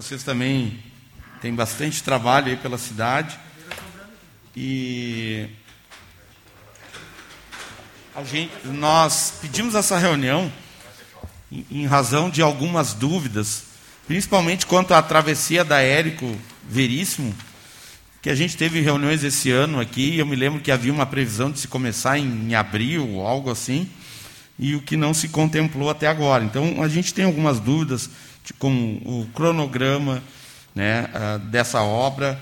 Vocês também têm bastante trabalho aí pela cidade. E a gente, nós pedimos essa reunião em, razão de algumas dúvidas, principalmente quanto à travessia da Érico Veríssimo, que a gente teve reuniões esse ano aqui, eu me lembro que havia uma previsão de se começar em, abril, algo assim, e o que não se contemplou até agora. Então, a gente tem algumas dúvidas com o cronograma né, dessa obra,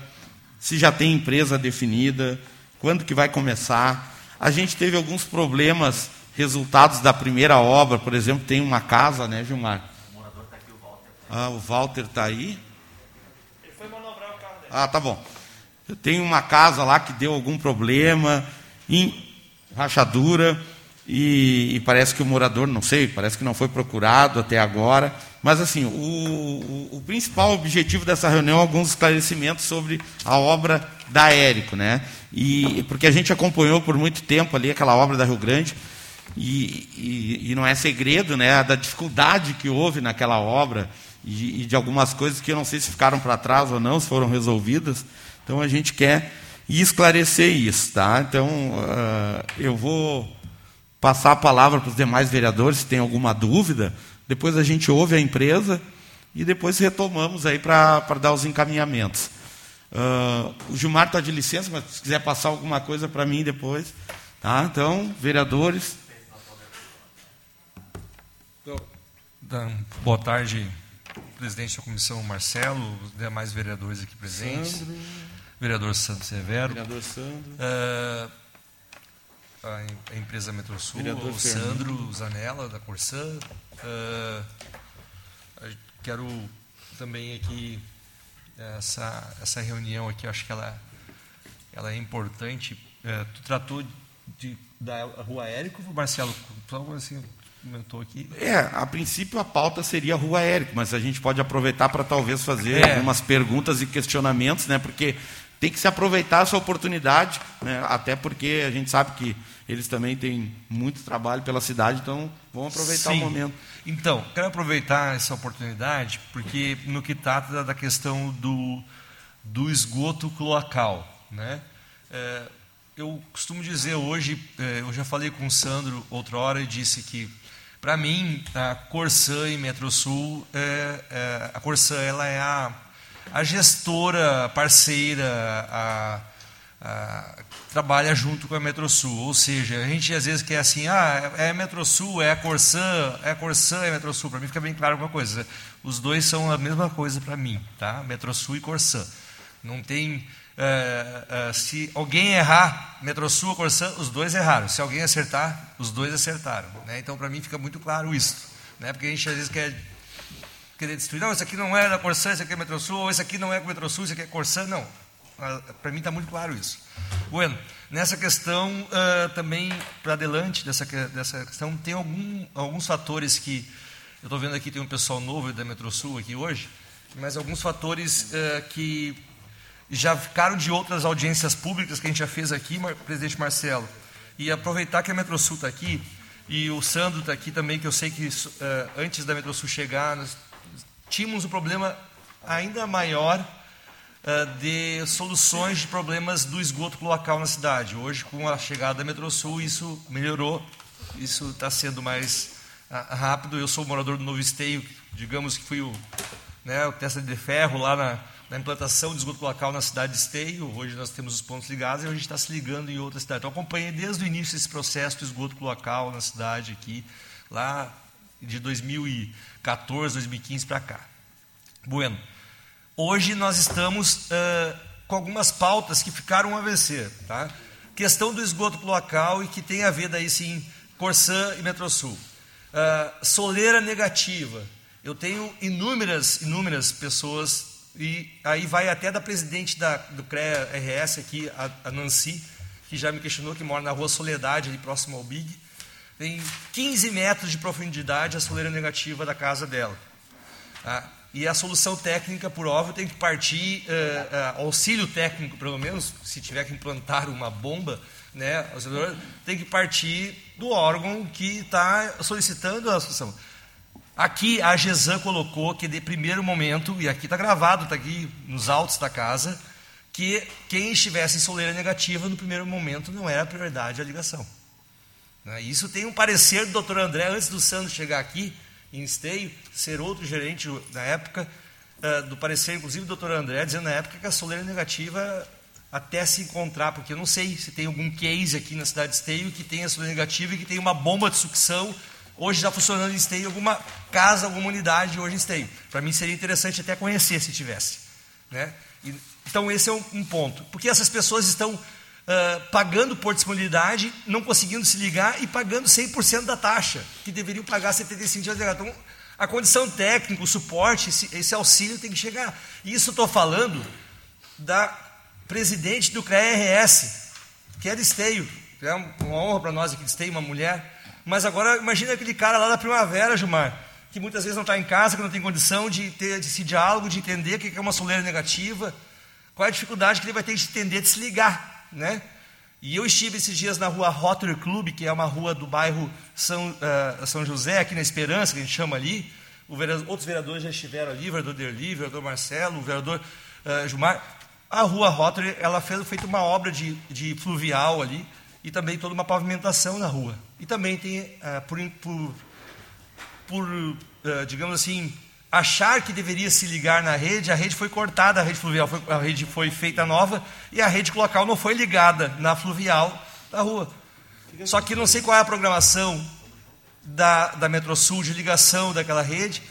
se já tem empresa definida, quando que vai começar. A gente teve alguns problemas, resultados da primeira obra, por exemplo, tem uma casa, né, Gilmar? O morador está aqui, o Walter. Ah, o Walter está aí? Ele foi manobrar o carro dele. Ah, tá bom. Tenho uma casa lá que deu algum problema, em rachadura, e, e, parece que o morador, não sei, parece que não foi procurado até agora. Mas, assim, o, o, o, principal objetivo dessa reunião é alguns esclarecimentos sobre a obra da Érico, né? E, porque a gente acompanhou por muito tempo ali aquela obra da Rio Grande, e, e, e não é segredo, né, da dificuldade que houve naquela obra, e, de algumas coisas que eu não sei se ficaram para trás ou não, se foram resolvidas. Então, a gente quer esclarecer isso, tá? Então, uh, eu vou passar a palavra para os demais vereadores, se tem alguma dúvida. Depois a gente ouve a empresa e depois retomamos aí para dar os encaminhamentos. Uh, o Gilmar está de licença, mas se quiser passar alguma coisa para mim depois. Tá? Então, vereadores. Então, boa tarde, presidente da comissão Marcelo, os demais vereadores aqui presentes. Sandro. Vereador Santos Severo. Vereador Sandro. Uh, a empresa Metrosul, Vereador o Sandro Zanella, da Corsã. Uh, quero também aqui, essa, essa reunião aqui, acho que ela, ela é importante. Uh, tu tratou de, da Rua Érico, Marcelo? Assim, comentou aqui. É, a princípio a pauta seria a Rua Érico, mas a gente pode aproveitar para talvez fazer é. algumas perguntas e questionamentos, né? Porque tem que se aproveitar essa oportunidade, né? até porque a gente sabe que eles também têm muito trabalho pela cidade, então vamos aproveitar Sim. o momento. Então, quero aproveitar essa oportunidade, porque no que trata da questão do, do esgoto cloacal. Né? É, eu costumo dizer hoje, é, eu já falei com o Sandro outra hora e disse que, para mim, a Corsã e Metrosul, é, é, a Corsã ela é a a gestora parceira a, a, trabalha junto com a Metrosul. Ou seja, a gente às vezes quer assim, ah, é a Metrosul, é a Corsã, é a Corsã, é a Metrosul. Para mim fica bem claro uma coisa. Os dois são a mesma coisa para mim, tá? Metrosul e Corsã. Não tem. Uh, uh, se alguém errar Metrosul ou Corsã, os dois erraram. Se alguém acertar, os dois acertaram. Né? Então, para mim, fica muito claro isso. Né? Porque a gente às vezes quer querer destruir. Não, isso aqui não é da Corsã, isso aqui é Metrosul, ou isso aqui não é Metrosul, isso aqui é Corsã. Não. Para mim está muito claro isso. Bueno, nessa questão, uh, também para adelante dessa, dessa questão, tem algum, alguns fatores que. Eu estou vendo aqui, tem um pessoal novo da Metrosul aqui hoje, mas alguns fatores uh, que já ficaram de outras audiências públicas que a gente já fez aqui, presidente Marcelo. E aproveitar que a Metrosul está aqui, e o Sandro está aqui também, que eu sei que uh, antes da Metrosul chegar, nós tínhamos um problema ainda maior de soluções de problemas do esgoto cloacal na cidade. Hoje, com a chegada da Metrosul, isso melhorou, isso está sendo mais uh, rápido. Eu sou morador do Novo Esteio, digamos que fui o, né, o testa de ferro lá na, na implantação de esgoto cloacal na cidade de Esteio. Hoje nós temos os pontos ligados e a gente está se ligando em outras cidades. Então, acompanhei desde o início esse processo do esgoto cloacal na cidade aqui, lá de 2014, 2015 para cá. Bueno, hoje nós estamos uh, com algumas pautas que ficaram a vencer. Tá? Questão do esgoto cloacal e que tem a ver daí sim Corsã e Metrosul. Uh, soleira negativa. Eu tenho inúmeras, inúmeras pessoas, e aí vai até da presidente da, do CREA RS aqui, a, a Nancy, que já me questionou, que mora na rua Soledade, ali próximo ao Big. Tem 15 metros de profundidade a soleira negativa da casa dela. Ah, e a solução técnica, por óbvio, tem que partir, uh, uh, auxílio técnico, pelo menos, se tiver que implantar uma bomba, né, tem que partir do órgão que está solicitando a solução. Aqui a Gesan colocou que de primeiro momento, e aqui está gravado, está aqui nos altos da casa, que quem estivesse em soleira negativa no primeiro momento não era prioridade a ligação. Né? Isso tem um parecer do doutor André, antes do Sandro chegar aqui, em esteio, ser outro gerente na época, uh, do parecer, inclusive, do doutor André, dizendo na época que a soleira negativa até se encontrar, porque eu não sei se tem algum case aqui na cidade de Esteio que tenha soleira negativa e que tem uma bomba de sucção hoje já funcionando em Esteio, alguma casa, alguma unidade hoje em Esteio. Para mim seria interessante até conhecer se tivesse. Né? E, então esse é um, um, ponto. Porque essas pessoas estão uh, pagando por disponibilidade, não conseguindo se ligar e pagando 100% da taxa, que deveriam pagar 75 dias. Então, a condição técnica, o suporte, esse, esse auxílio tem que chegar. E isso estou falando da presidente do CREA-RS, que é de Esteio. É uma honra para nós aqui de Esteio, uma mulher. Mas agora imagina aquele cara lá da primavera, Gilmar, que muitas vezes não está em casa, que não tem condição de ter esse diálogo, de entender o que é uma soleira negativa, qual é a dificuldade que ele vai ter de entender, de se ligar, né? E eu estive esses dias na rua Rotary Club, que é uma rua do bairro São, uh, São José, aqui na Esperança, que a gente chama ali. Vereador, outros vereadores já estiveram ali, o vereador Derli, o vereador Marcelo, o vereador uh, Gilmar. A rua Rotary, ela fez feito uma obra de, de fluvial ali e também toda uma pavimentação na rua. E também tem, uh, por, por, por digamos assim, achar que deveria se ligar na rede, a rede foi cortada, a rede fluvial foi, a rede foi feita nova e a rede local não foi ligada na fluvial da rua. Só que não sei qual é a programação da, da Metrosul de ligação daquela rede,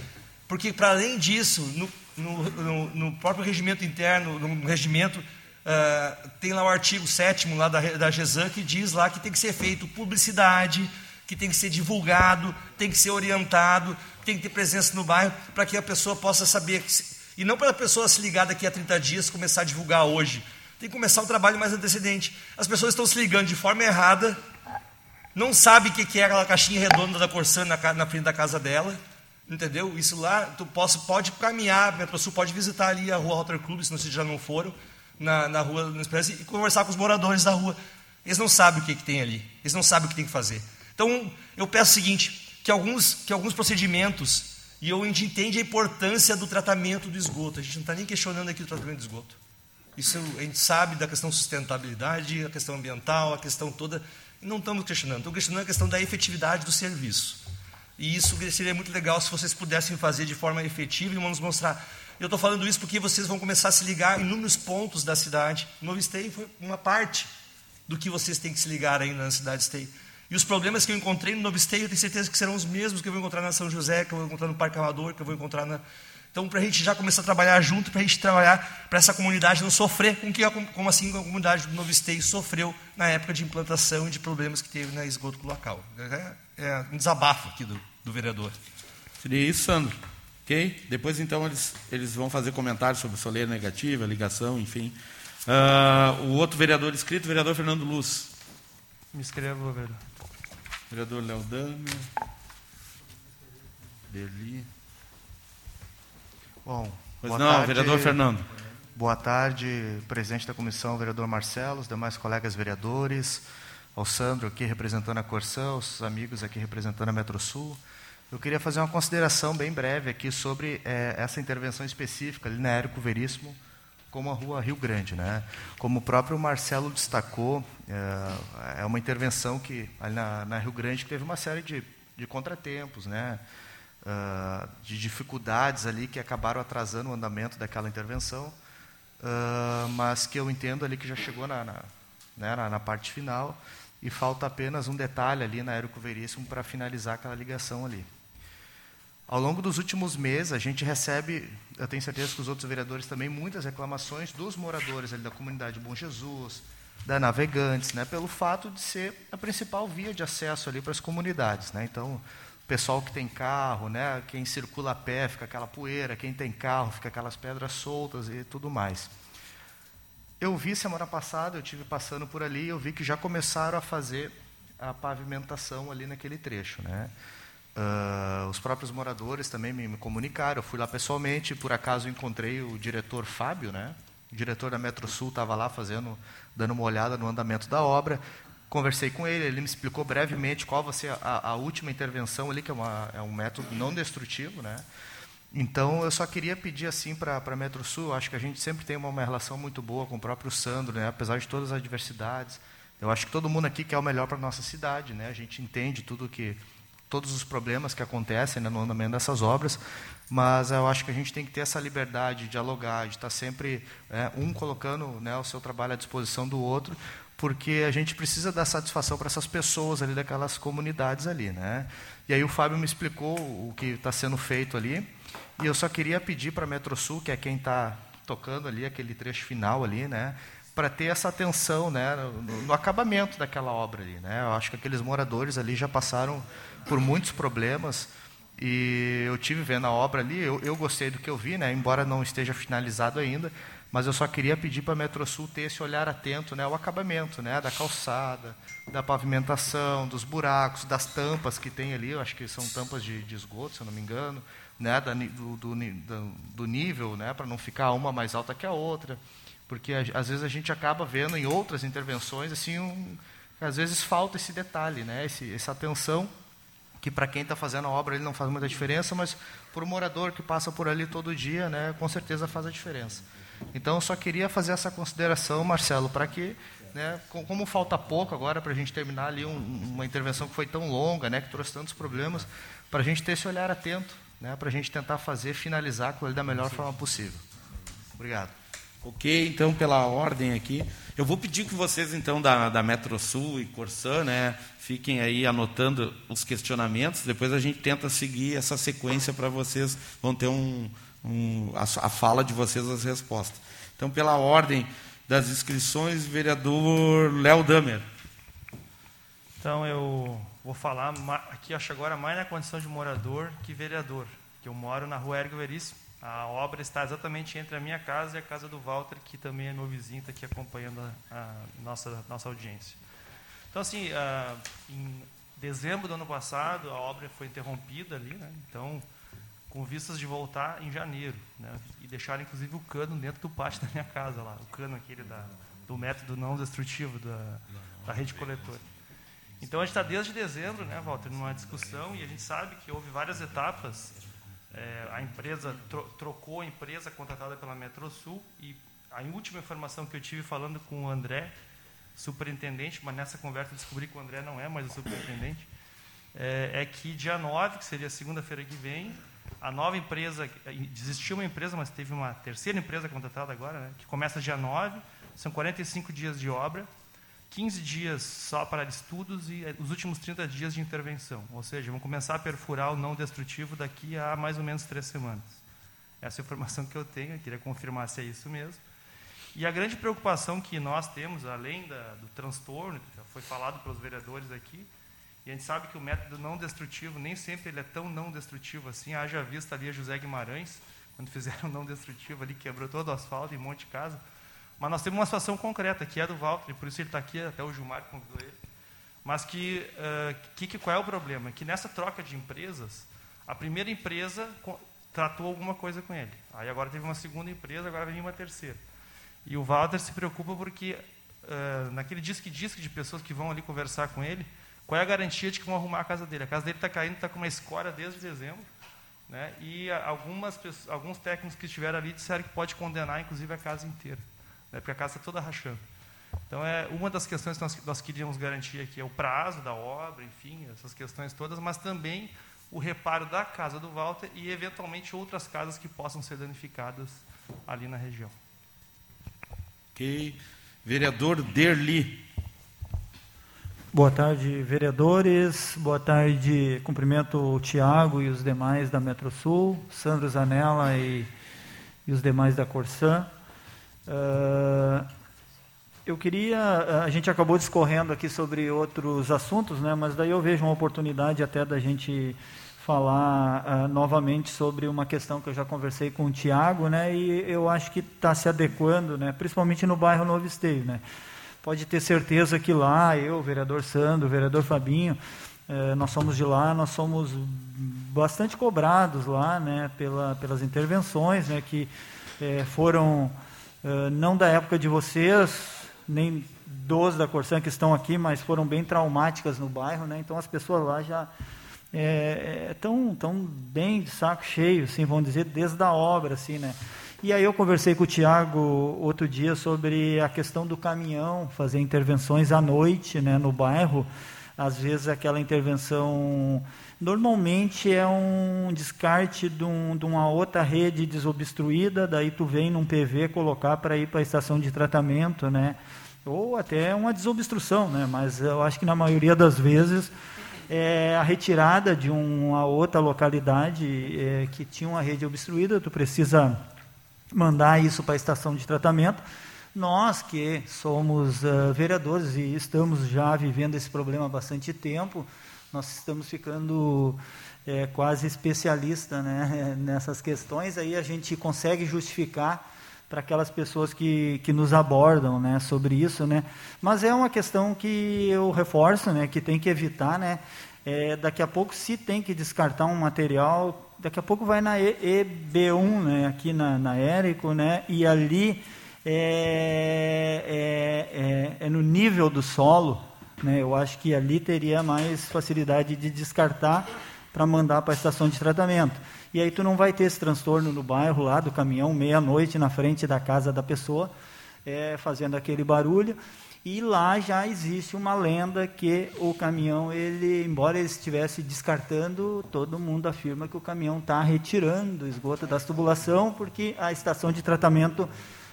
porque para além disso, no, no, no, próprio regimento interno, no regimento, uh, tem lá o artigo 7 lá da, da GESAN que diz lá que tem que ser feito publicidade, que tem que ser divulgado, tem que ser orientado, tem que ter presença no bairro para que a pessoa possa saber. E não para a pessoa se ligar daqui a 30 dias começar a divulgar hoje. Tem que começar o trabalho mais antecedente. As pessoas estão se ligando de forma errada, não sabe o que é aquela caixinha redonda da Corsan na, frente da casa dela. Entendeu? Isso lá, tu posso, pode caminhar, Metrosul pode visitar ali a rua Rotary Club, se vocês já não foram, na, na rua na Esperança, e conversar com os moradores da rua. Eles não sabem o que, que tem ali, eles não sabem o que tem que fazer. Então, eu peço o seguinte, que alguns, que alguns procedimentos, e eu, a gente entende a importância do tratamento do esgoto, a gente não está nem questionando aqui o tratamento do esgoto. Isso a gente sabe da questão sustentabilidade, a questão ambiental, a questão toda, e não estamos questionando, estamos questionando a questão da efetividade do serviço. E isso seria muito legal se vocês pudessem fazer de forma efetiva e vamos mostrar. Eu estou falando isso porque vocês vão começar a se ligar em inúmeros pontos da cidade. Novo Esteio foi uma parte do que vocês têm que se ligar ainda na cidade de Esteio. E os problemas que eu encontrei no Novo Esteio, eu tenho certeza que serão os mesmos que eu vou encontrar na São José, que eu vou encontrar no Parque Amador, que eu vou encontrar na. Então, para a gente já começar a trabalhar junto, para a gente trabalhar para essa comunidade não sofrer com que, como assim a comunidade do Novo Esteio sofreu na época de implantação e de problemas que teve na esgoto local. É, é um desabafo aqui do, do vereador. Seria isso, Sandro. Ok? Depois, então, eles, eles vão fazer comentários sobre soleira negativa, ligação, enfim. Uh, o outro vereador inscrito, o vereador Fernando Luz. Me inscrevo, vereador. Vereador Léo Dami. Deli. Bom, pois não, tarde, vereador Fernando. Boa tarde, presidente da comissão, vereador Marcelo, os demais colegas vereadores, ao Sandro aqui representando a Corsã, os amigos aqui representando a Metrosul. Eu queria fazer uma consideração bem breve aqui sobre é, essa intervenção específica ali na Érico Veríssimo, como a rua Rio Grande. Né? Como o próprio Marcelo destacou, é, é uma intervenção que, na, na, Rio Grande, teve uma série de, de contratempos, né? Uh, de dificuldades ali que acabaram atrasando o andamento daquela intervenção, uh, mas que eu entendo ali que já chegou na, na, né, na, na parte final e falta apenas um detalhe ali na Érico Veríssimo para finalizar aquela ligação ali. Ao longo dos últimos meses, a gente recebe, eu tenho certeza que os outros vereadores também, muitas reclamações dos moradores ali da comunidade Bom Jesus, da Navegantes, né, pelo fato de ser a principal via de acesso ali para as comunidades. Né? Então, o pessoal que tem carro, né, quem circula a pé, fica aquela poeira, quem tem carro, fica aquelas pedras soltas e tudo mais. Eu vi semana passada, eu tive passando por ali, eu vi que já começaram a fazer a pavimentação ali naquele trecho, né? Uh, os próprios moradores também me, me, comunicaram. Eu fui lá pessoalmente, por acaso encontrei o diretor Fábio, né? O diretor da Metro Sul estava lá fazendo, dando uma olhada no andamento da obra. conversei com ele, ele me explicou brevemente qual vai ser a, a última intervenção ali, que é, uma, é um método não destrutivo, né? Então, eu só queria pedir assim para a Metro Sul, acho que a gente sempre tem uma, uma, relação muito boa com o próprio Sandro, né? apesar de todas as adversidades. Eu acho que todo mundo aqui quer o melhor para a nossa cidade, né? a gente entende tudo que, todos os problemas que acontecem né, no andamento dessas obras, mas eu acho que a gente tem que ter essa liberdade de dialogar, de estar sempre é, um colocando né, o seu trabalho à disposição do outro, porque a gente precisa dar satisfação para essas pessoas ali daquelas comunidades ali, né? E aí o Fábio me explicou o que está sendo feito ali, e eu só queria pedir para a Metrosul, que é quem está tocando ali aquele trecho final ali, né? Para ter essa atenção, né? No, no, acabamento daquela obra ali, né? Eu acho que aqueles moradores ali já passaram por muitos problemas e eu tive vendo a obra ali, eu, eu gostei do que eu vi, né? Embora não esteja finalizado ainda, mas eu só queria pedir para a Metrosul ter esse olhar atento, né, ao acabamento, né, da calçada, da pavimentação, dos buracos, das tampas que tem ali, eu acho que são tampas de, de esgoto, se eu não me engano, né, da, do, do, do, nível, né, para não ficar uma mais alta que a outra, porque às vezes a gente acaba vendo em outras intervenções assim, um, às vezes falta esse detalhe, né, esse, essa atenção que para quem está fazendo a obra ele não faz muita diferença, mas para o morador que passa por ali todo dia, né, com certeza faz a diferença. Então, eu só queria fazer essa consideração, Marcelo, para que, né, como falta pouco agora para a gente terminar ali um, uma intervenção que foi tão longa, né, que trouxe tantos problemas, para a gente ter esse olhar atento, né, para a gente tentar fazer, finalizar com ele da melhor forma possível. Obrigado. Ok, então, pela ordem aqui, eu vou pedir que vocês, então, da, da Metrosul e Corsã, né, fiquem aí anotando os questionamentos, depois a gente tenta seguir essa sequência para vocês, vão ter um um, a, a, fala de vocês, as respostas. Então, pela ordem das inscrições, vereador Léo Damer. Então, eu vou falar aqui, acho agora, mais na condição de morador que vereador, que eu moro na rua Ergo Veríssimo. A obra está exatamente entre a minha casa e a casa do Walter, que também é meu vizinho, está aqui acompanhando a, a nossa, nossa audiência. Então, assim, uh, em dezembro do ano passado, a obra foi interrompida ali, né? então com vistas de voltar em janeiro, né? e deixar inclusive o cano dentro do pátio da minha casa lá, o cano aquele da, do método não destrutivo da, da rede coletora. Então a gente está desde dezembro, né, Walter, numa discussão e a gente sabe que houve várias etapas. É, a empresa tro trocou a empresa contratada pela Metrosul e a última informação que eu tive falando com o André, superintendente, mas nessa conversa eu descobri que o André não é mais o superintendente, é, é que dia 9, que seria segunda-feira que vem, a nova empresa, desistiu uma empresa, mas teve uma terceira empresa contratada agora, né, que começa dia 9, são 45 dias de obra, 15 dias só para estudos e eh, os últimos 30 dias de intervenção. Ou seja, vão começar a perfurar o não destrutivo daqui a mais ou menos três semanas. Essa é a informação que eu tenho, eu queria confirmar se é isso mesmo. E a grande preocupação que nós temos, além da, do transtorno, que já foi falado pelos vereadores aqui, e a gente sabe que o método não destrutivo nem sempre ele é tão não destrutivo assim. Haja vista ali a José Guimarães, quando fizeram não destrutivo ali, quebrou todo o asfalto em um monte de casa. Mas nós temos uma situação concreta, que é do Walter, por isso ele está aqui, até o Gilmar convidou ele. Mas que, uh, que, qual é o problema? Que nessa troca de empresas, a primeira empresa tratou alguma coisa com ele. Aí agora teve uma segunda empresa, agora vem uma terceira. E o Walter se preocupa porque, uh, naquele disque-disque de pessoas que vão ali conversar com ele, qual é a garantia de que vão arrumar a casa dele? A casa dele está caindo, está com uma escória desde dezembro. Né? E algumas, alguns técnicos que estiveram ali disseram que pode condenar, inclusive, a casa inteira. Né? Porque a casa está toda rachando. Então, é uma das questões que nós, nós queríamos garantir aqui é o prazo da obra, enfim, essas questões todas, mas também o reparo da casa do Walter e, eventualmente, outras casas que possam ser danificadas ali na região. Ok. Vereador Derli. Boa tarde, vereadores. Boa tarde, cumprimento o Tiago e os demais da Metrosul, Sandro Zanella e, e os demais da Corsã. Uh, eu queria, a gente acabou discorrendo aqui sobre outros assuntos, né, mas daí eu vejo uma oportunidade até da gente falar uh, novamente sobre uma questão que eu já conversei com o Tiago, né, e eu acho que está se adequando, né, principalmente no bairro Novo Esteio, né. Pode ter certeza que lá, eu, o vereador Sandro, o vereador Fabinho, eh, nós somos de lá, nós somos bastante cobrados lá, né, pela, pelas intervenções, né, que eh, foram eh, não da época de vocês, nem dos da Corsan que estão aqui, mas foram bem traumáticas no bairro, né? Então as pessoas lá já estão é, tão bem de saco cheio, assim, vamos dizer, desde a obra, assim, né? E aí eu conversei com o Tiago outro dia sobre a questão do caminhão, fazer intervenções à noite, né, no bairro. Às vezes aquela intervenção normalmente é um descarte de, um, de uma outra rede desobstruída, daí tu vem num PV colocar para ir para a estação de tratamento, né? Ou até uma desobstrução, né? Mas eu acho que na maioria das vezes é, a retirada de uma outra localidade é, que tinha uma rede obstruída, tu precisa mandar isso para a estação de tratamento. Nós que somos uh, vereadores e estamos já vivendo esse problema há bastante tempo, nós estamos ficando é, quase especialista né, nessas questões, aí a gente consegue justificar para aquelas pessoas que, que nos abordam né, sobre isso, né? Mas é uma questão que eu reforço, né, que tem que evitar, né? É, daqui a pouco, se tem que descartar um material, daqui a pouco vai na EB1, né, aqui na, na Érico, né, e ali é, é, é, é no nível do solo, né, eu acho que ali teria mais facilidade de descartar para mandar para a estação de tratamento. E aí tu não vai ter esse transtorno no bairro lá do caminhão, meia-noite, na frente da casa da pessoa, é, fazendo aquele barulho. E lá já existe uma lenda que o caminhão, ele, embora ele estivesse descartando, todo mundo afirma que o caminhão está retirando o esgoto da tubulação, porque a estação de tratamento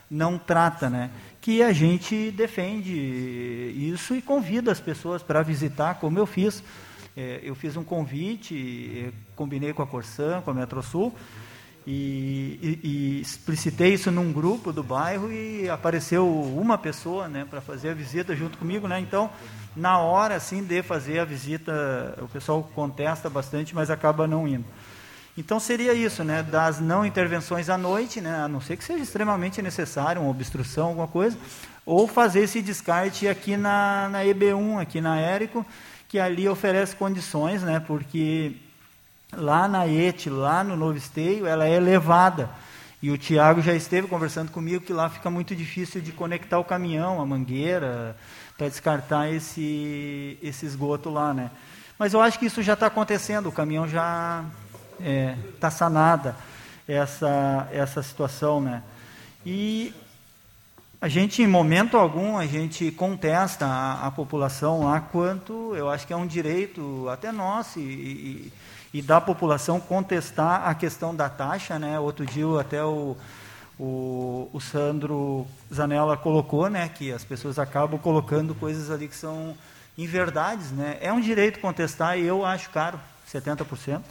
não trata, né? Que a gente defende isso e convida as pessoas para visitar, como eu fiz é, eu fiz um convite, combinei com a Corsan, com a Metrosul, e, e, e, explicitei isso num grupo do bairro e apareceu uma pessoa né, para fazer a visita junto comigo. Né? Então, na hora assim, de fazer a visita, o pessoal contesta bastante, mas acaba não indo. Então seria isso, né, das não intervenções à noite, né, a não ser que seja extremamente necessário, uma obstrução, alguma coisa, ou fazer esse descarte aqui na, na EB1, aqui na Érico, que ali oferece condições, né, porque lá na ET, lá no Novo Esteio, ela é elevada. E o Tiago já esteve conversando comigo que lá fica muito difícil de conectar o caminhão, a mangueira, para descartar esse, esse esgoto lá, né? Mas eu acho que isso já está acontecendo, o caminhão já está é, tá sanada essa, essa situação, né? E a gente, em momento algum, a gente contesta a, a, população lá quanto, eu acho que é um direito até nosso e, e, e, da população contestar a questão da taxa, né? Outro dia até o, o, o Sandro Zanella colocou, né? Que as pessoas acabam colocando coisas ali que são inverdades, né? É um direito contestar e eu acho caro 70%,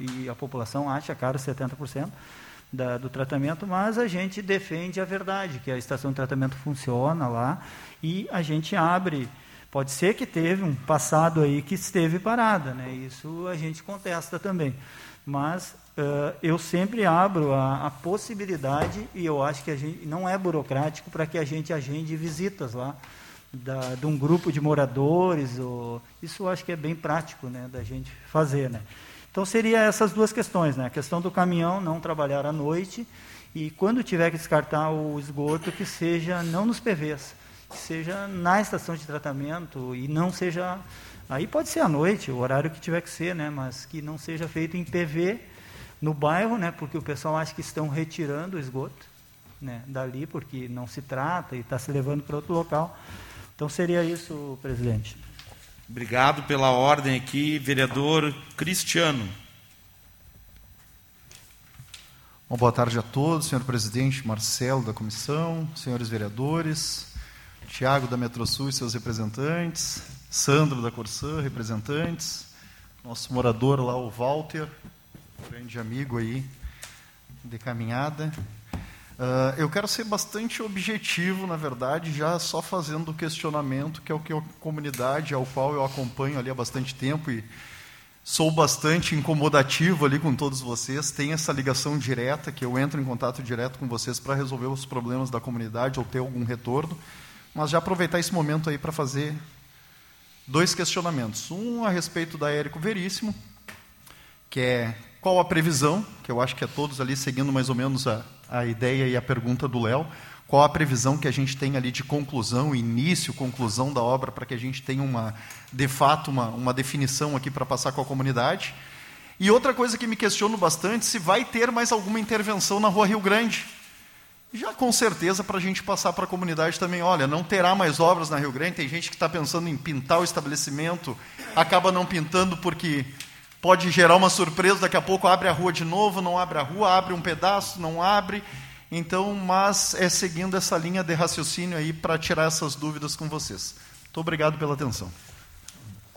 e a população acha caro 70% da, do tratamento, mas a gente defende a verdade, que a estação de tratamento funciona lá e a gente abre. Pode ser que teve um passado aí que esteve parada, né? isso a gente contesta também. Mas uh, eu sempre abro a, a, possibilidade, e eu acho que a gente não é burocrático, para que a gente agende visitas lá da, de um grupo de moradores. Ou, isso eu acho que é bem prático né, da gente fazer. Né? Então seria essas duas questões, né? A questão do caminhão não trabalhar à noite e quando tiver que descartar o esgoto que seja não nos PVs, que seja na estação de tratamento e não seja aí pode ser à noite, o horário que tiver que ser, né? Mas que não seja feito em PV no bairro, né? Porque o pessoal acha que estão retirando o esgoto, né? Dali porque não se trata e está se levando para outro local. Então seria isso, presidente. Obrigado pela ordem aqui, vereador Cristiano. Bom, boa tarde a todos, senhor presidente Marcelo da comissão, senhores vereadores, Tiago da Metrosul e seus representantes, Sandro da Corsã, representantes, nosso morador lá, o Walter, grande amigo aí de caminhada, Uh, eu quero ser bastante objetivo, na verdade, já só fazendo o questionamento, que é o que a comunidade ao qual eu acompanho ali há bastante tempo e sou bastante incomodativo ali com todos vocês, tem essa ligação direta, que eu entro em contato direto com vocês para resolver os problemas da comunidade ou ter algum retorno, mas já aproveitar esse momento aí para fazer dois questionamentos. Um a respeito da Érico Veríssimo, que é qual a previsão, que eu acho que é todos ali seguindo mais ou menos a, a ideia e a pergunta do Léo, qual a previsão que a gente tem ali de conclusão, início, conclusão da obra, para que a gente tenha uma, de fato, uma, uma definição aqui para passar com a comunidade. E outra coisa que me questiono bastante, se vai ter mais alguma intervenção na Rua Rio Grande. Já com certeza para a gente passar para a comunidade também, olha, não terá mais obras na Rio Grande, tem gente que está pensando em pintar o estabelecimento, acaba não pintando porque pode gerar uma surpresa, daqui a pouco abre a rua de novo, não abre a rua, abre um pedaço, não abre. Então, mas é seguindo essa linha de raciocínio aí para tirar essas dúvidas com vocês. Muito obrigado pela atenção.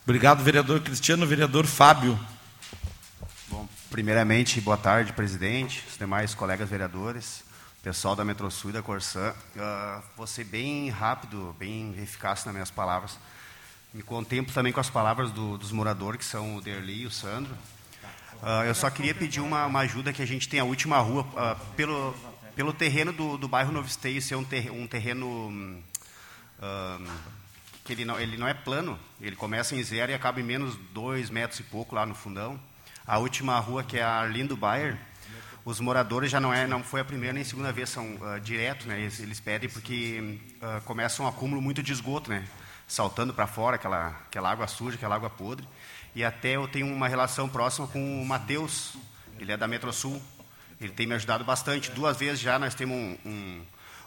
Obrigado, vereador Cristiano. Vereador Fábio. Bom, primeiramente, boa tarde, presidente, os demais colegas vereadores, pessoal da Metrosul e da Corsã. Uh, vou ser bem rápido, bem eficaz nas minhas palavras. Me contemplo também com as palavras do, dos moradores, que são o Derli e o Sandro. Uh, eu só queria pedir uma, uma, ajuda que a gente tem a última rua, uh, pelo, pelo terreno do, do bairro Novo Esteio ser um, ter, um terreno um, que ele não, ele não é plano, ele começa em zero e acaba em menos dois metros e pouco lá no fundão. A última rua, que é a Arlindo Bayer, os moradores já não é não foi a primeira nem a segunda vez são uh, direto né eles, eles pedem porque uh, começa um acúmulo muito de esgoto né saltando para fora aquela aquela água suja aquela água podre e até eu tenho uma relação próxima com o Matheus ele é da Metrosul ele tem me ajudado bastante. Duas vezes já nós temos um, um,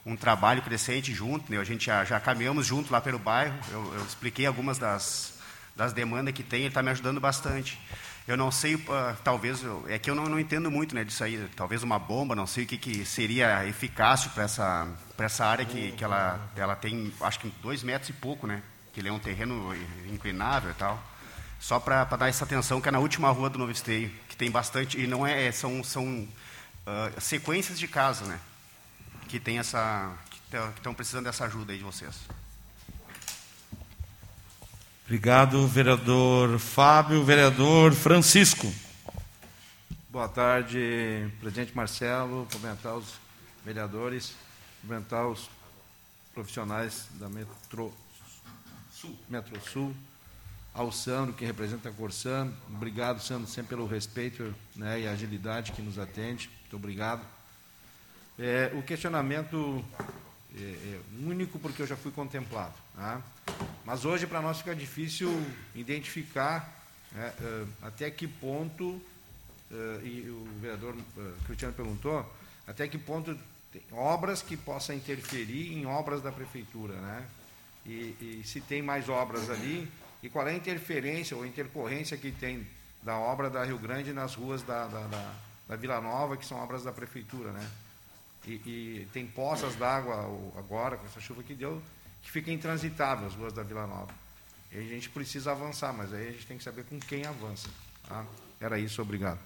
um trabalho crescente junto. Né? A gente já, já caminhamos junto lá pelo bairro. Eu, eu expliquei algumas das, das demandas que tem. Ele está me ajudando bastante. Eu não sei, uh, talvez, é que eu não, não, entendo muito né, disso aí. Talvez uma bomba, não sei o que, que seria eficaz para essa, essa área que, que ela, ela tem, acho que dois metros e pouco, né? Que ele é um terreno inclinável e tal. Só para dar essa atenção, que é na última rua do Novo Esteio, que tem bastante, e não é, são, são uh, sequências de casa, né? Que tem essa, que estão precisando dessa ajuda aí de vocês. Obrigado, vereador Fábio. Vereador Francisco. Boa tarde, presidente Marcelo, cumprimentar os vereadores, cumprimentar os profissionais da Metro Sul, Metro Sul ao Sandro, que representa a Corsan. Obrigado, Sandro, sempre pelo respeito né, e agilidade que nos atende. Muito obrigado. É, o questionamento é, é, único porque eu já fui contemplado. Tá? Mas hoje para nós fica difícil identificar né, é, até que ponto, é, e o vereador é, Cristiano perguntou, até que ponto tem obras que possam interferir em obras da prefeitura. Né? E, e se tem mais obras ali, e qual é a interferência ou intercorrência que tem da obra da Rio Grande nas ruas da, da, da da Vila Nova, que são obras da prefeitura, né? E, e tem poças d'água agora, com essa chuva que deu, que fica intransitável as ruas da Vila Nova. E a gente precisa avançar, mas aí a gente tem que saber com quem avança. Tá? Era isso, obrigado.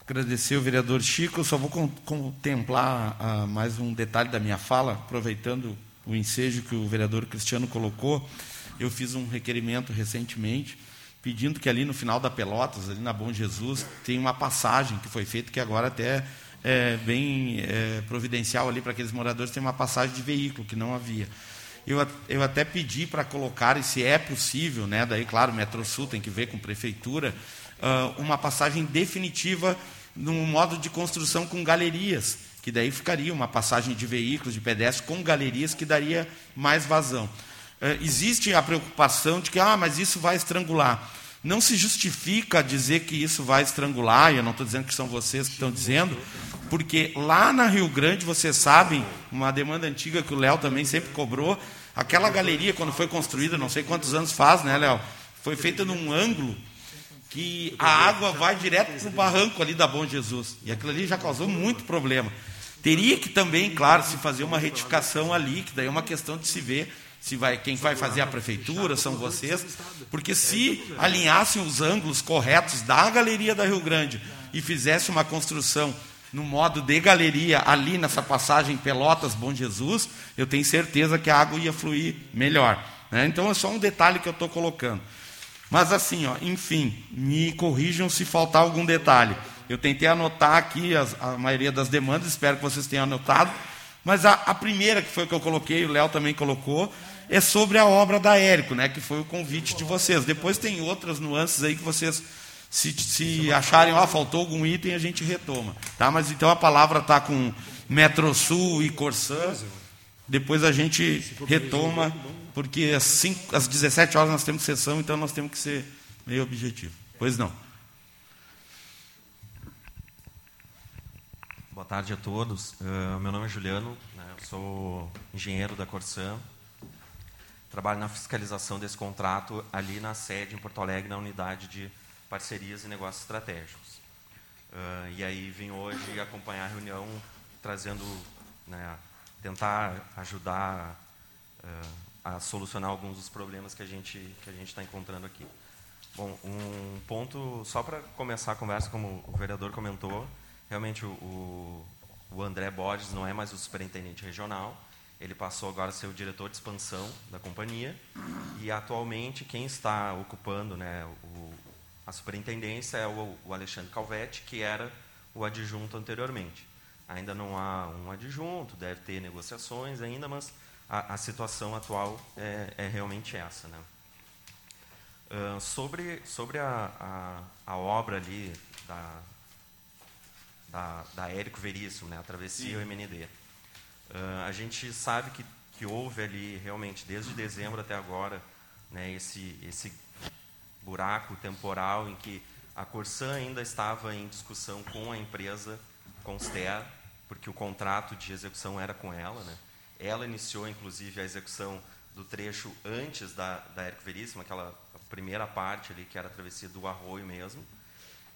Agradecer o vereador Chico. só vou contemplar uh, mais um detalhe da minha fala, aproveitando o ensejo que o vereador Cristiano colocou. Eu fiz um requerimento recentemente pedindo que ali no final da Pelotas, ali na Bom Jesus, tem uma passagem que foi feita, que agora até é bem é, providencial ali para aqueles moradores, tem uma passagem de veículo, que não havia. Eu, eu até pedi para colocar, e se é possível, né, daí, claro, o Metrosul tem que ver com prefeitura, uh, uma passagem definitiva no modo de construção com galerias, que daí ficaria uma passagem de veículos, de pedestres com galerias, que daria mais vazão. É, existe a preocupação de que, ah, mas isso vai estrangular. Não se justifica dizer que isso vai estrangular, e eu não estou dizendo que são vocês que estão dizendo, porque lá na Rio Grande, vocês sabem, uma demanda antiga que o Léo também sempre cobrou, aquela galeria, quando foi construída, não sei quantos anos faz, né, Léo? Foi feita num ângulo que a água vai direto para o barranco ali da Bom Jesus. E aquilo ali já causou muito problema. Teria que também, claro, se fazer uma retificação ali, que daí é uma questão de se ver se vai, quem vai fazer a prefeitura são vocês, porque se alinhassem os ângulos corretos da galeria da Rio Grande e fizesse uma construção no modo de galeria ali nessa passagem Pelotas Bom Jesus, eu tenho certeza que a água ia fluir melhor. Né? Então é só um detalhe que eu estou colocando. Mas assim, ó, enfim, me corrijam se faltar algum detalhe. Eu tentei anotar aqui as, a maioria das demandas, espero que vocês tenham anotado. Mas a, a primeira, que foi que eu coloquei, o Léo também colocou, é sobre a obra da Érico, né, que foi o convite de vocês. Depois tem outras nuances aí que vocês, se, se acharem, ó, faltou algum item, a gente retoma. Tá? Mas então a palavra está com Metrosul e Corsã. Depois a gente retoma, porque às, 5, às 17 horas nós temos sessão, então nós temos que ser meio objetivo. Pois não. Boa tarde a todos. Uh, meu nome é Juliano, né, sou engenheiro da Corsã. Trabalho na fiscalização desse contrato ali na sede em Porto Alegre, na unidade de parcerias e negócios estratégicos. Uh, e aí vim hoje acompanhar a reunião, trazendo, né, tentar ajudar uh, a solucionar alguns dos problemas que a gente que a gente está encontrando aqui. Bom, um ponto só para começar a conversa, como o vereador comentou, realmente o, o André Borges não é mais o superintendente regional, ele passou agora a ser o diretor de expansão da companhia e atualmente quem está ocupando né, o, a superintendência é o, o Alexandre Calvetti, que era o adjunto anteriormente. Ainda não há um adjunto, deve ter negociações ainda, mas a, a situação atual é, é, realmente essa. Né? Uh, sobre sobre a, a, a, obra ali da, da, da Érico Veríssimo, né, a travessia Sim. MND, uh, a gente sabe que, que houve ali realmente, desde dezembro até agora, né, esse, esse buraco temporal em que a Corsã ainda estava em discussão com a empresa Conster, porque o contrato de execução era com ela. Né? Ela iniciou, inclusive, a execução do trecho antes da, da Érico Veríssimo, aquela primeira parte ali, que era a travessia do arroio mesmo.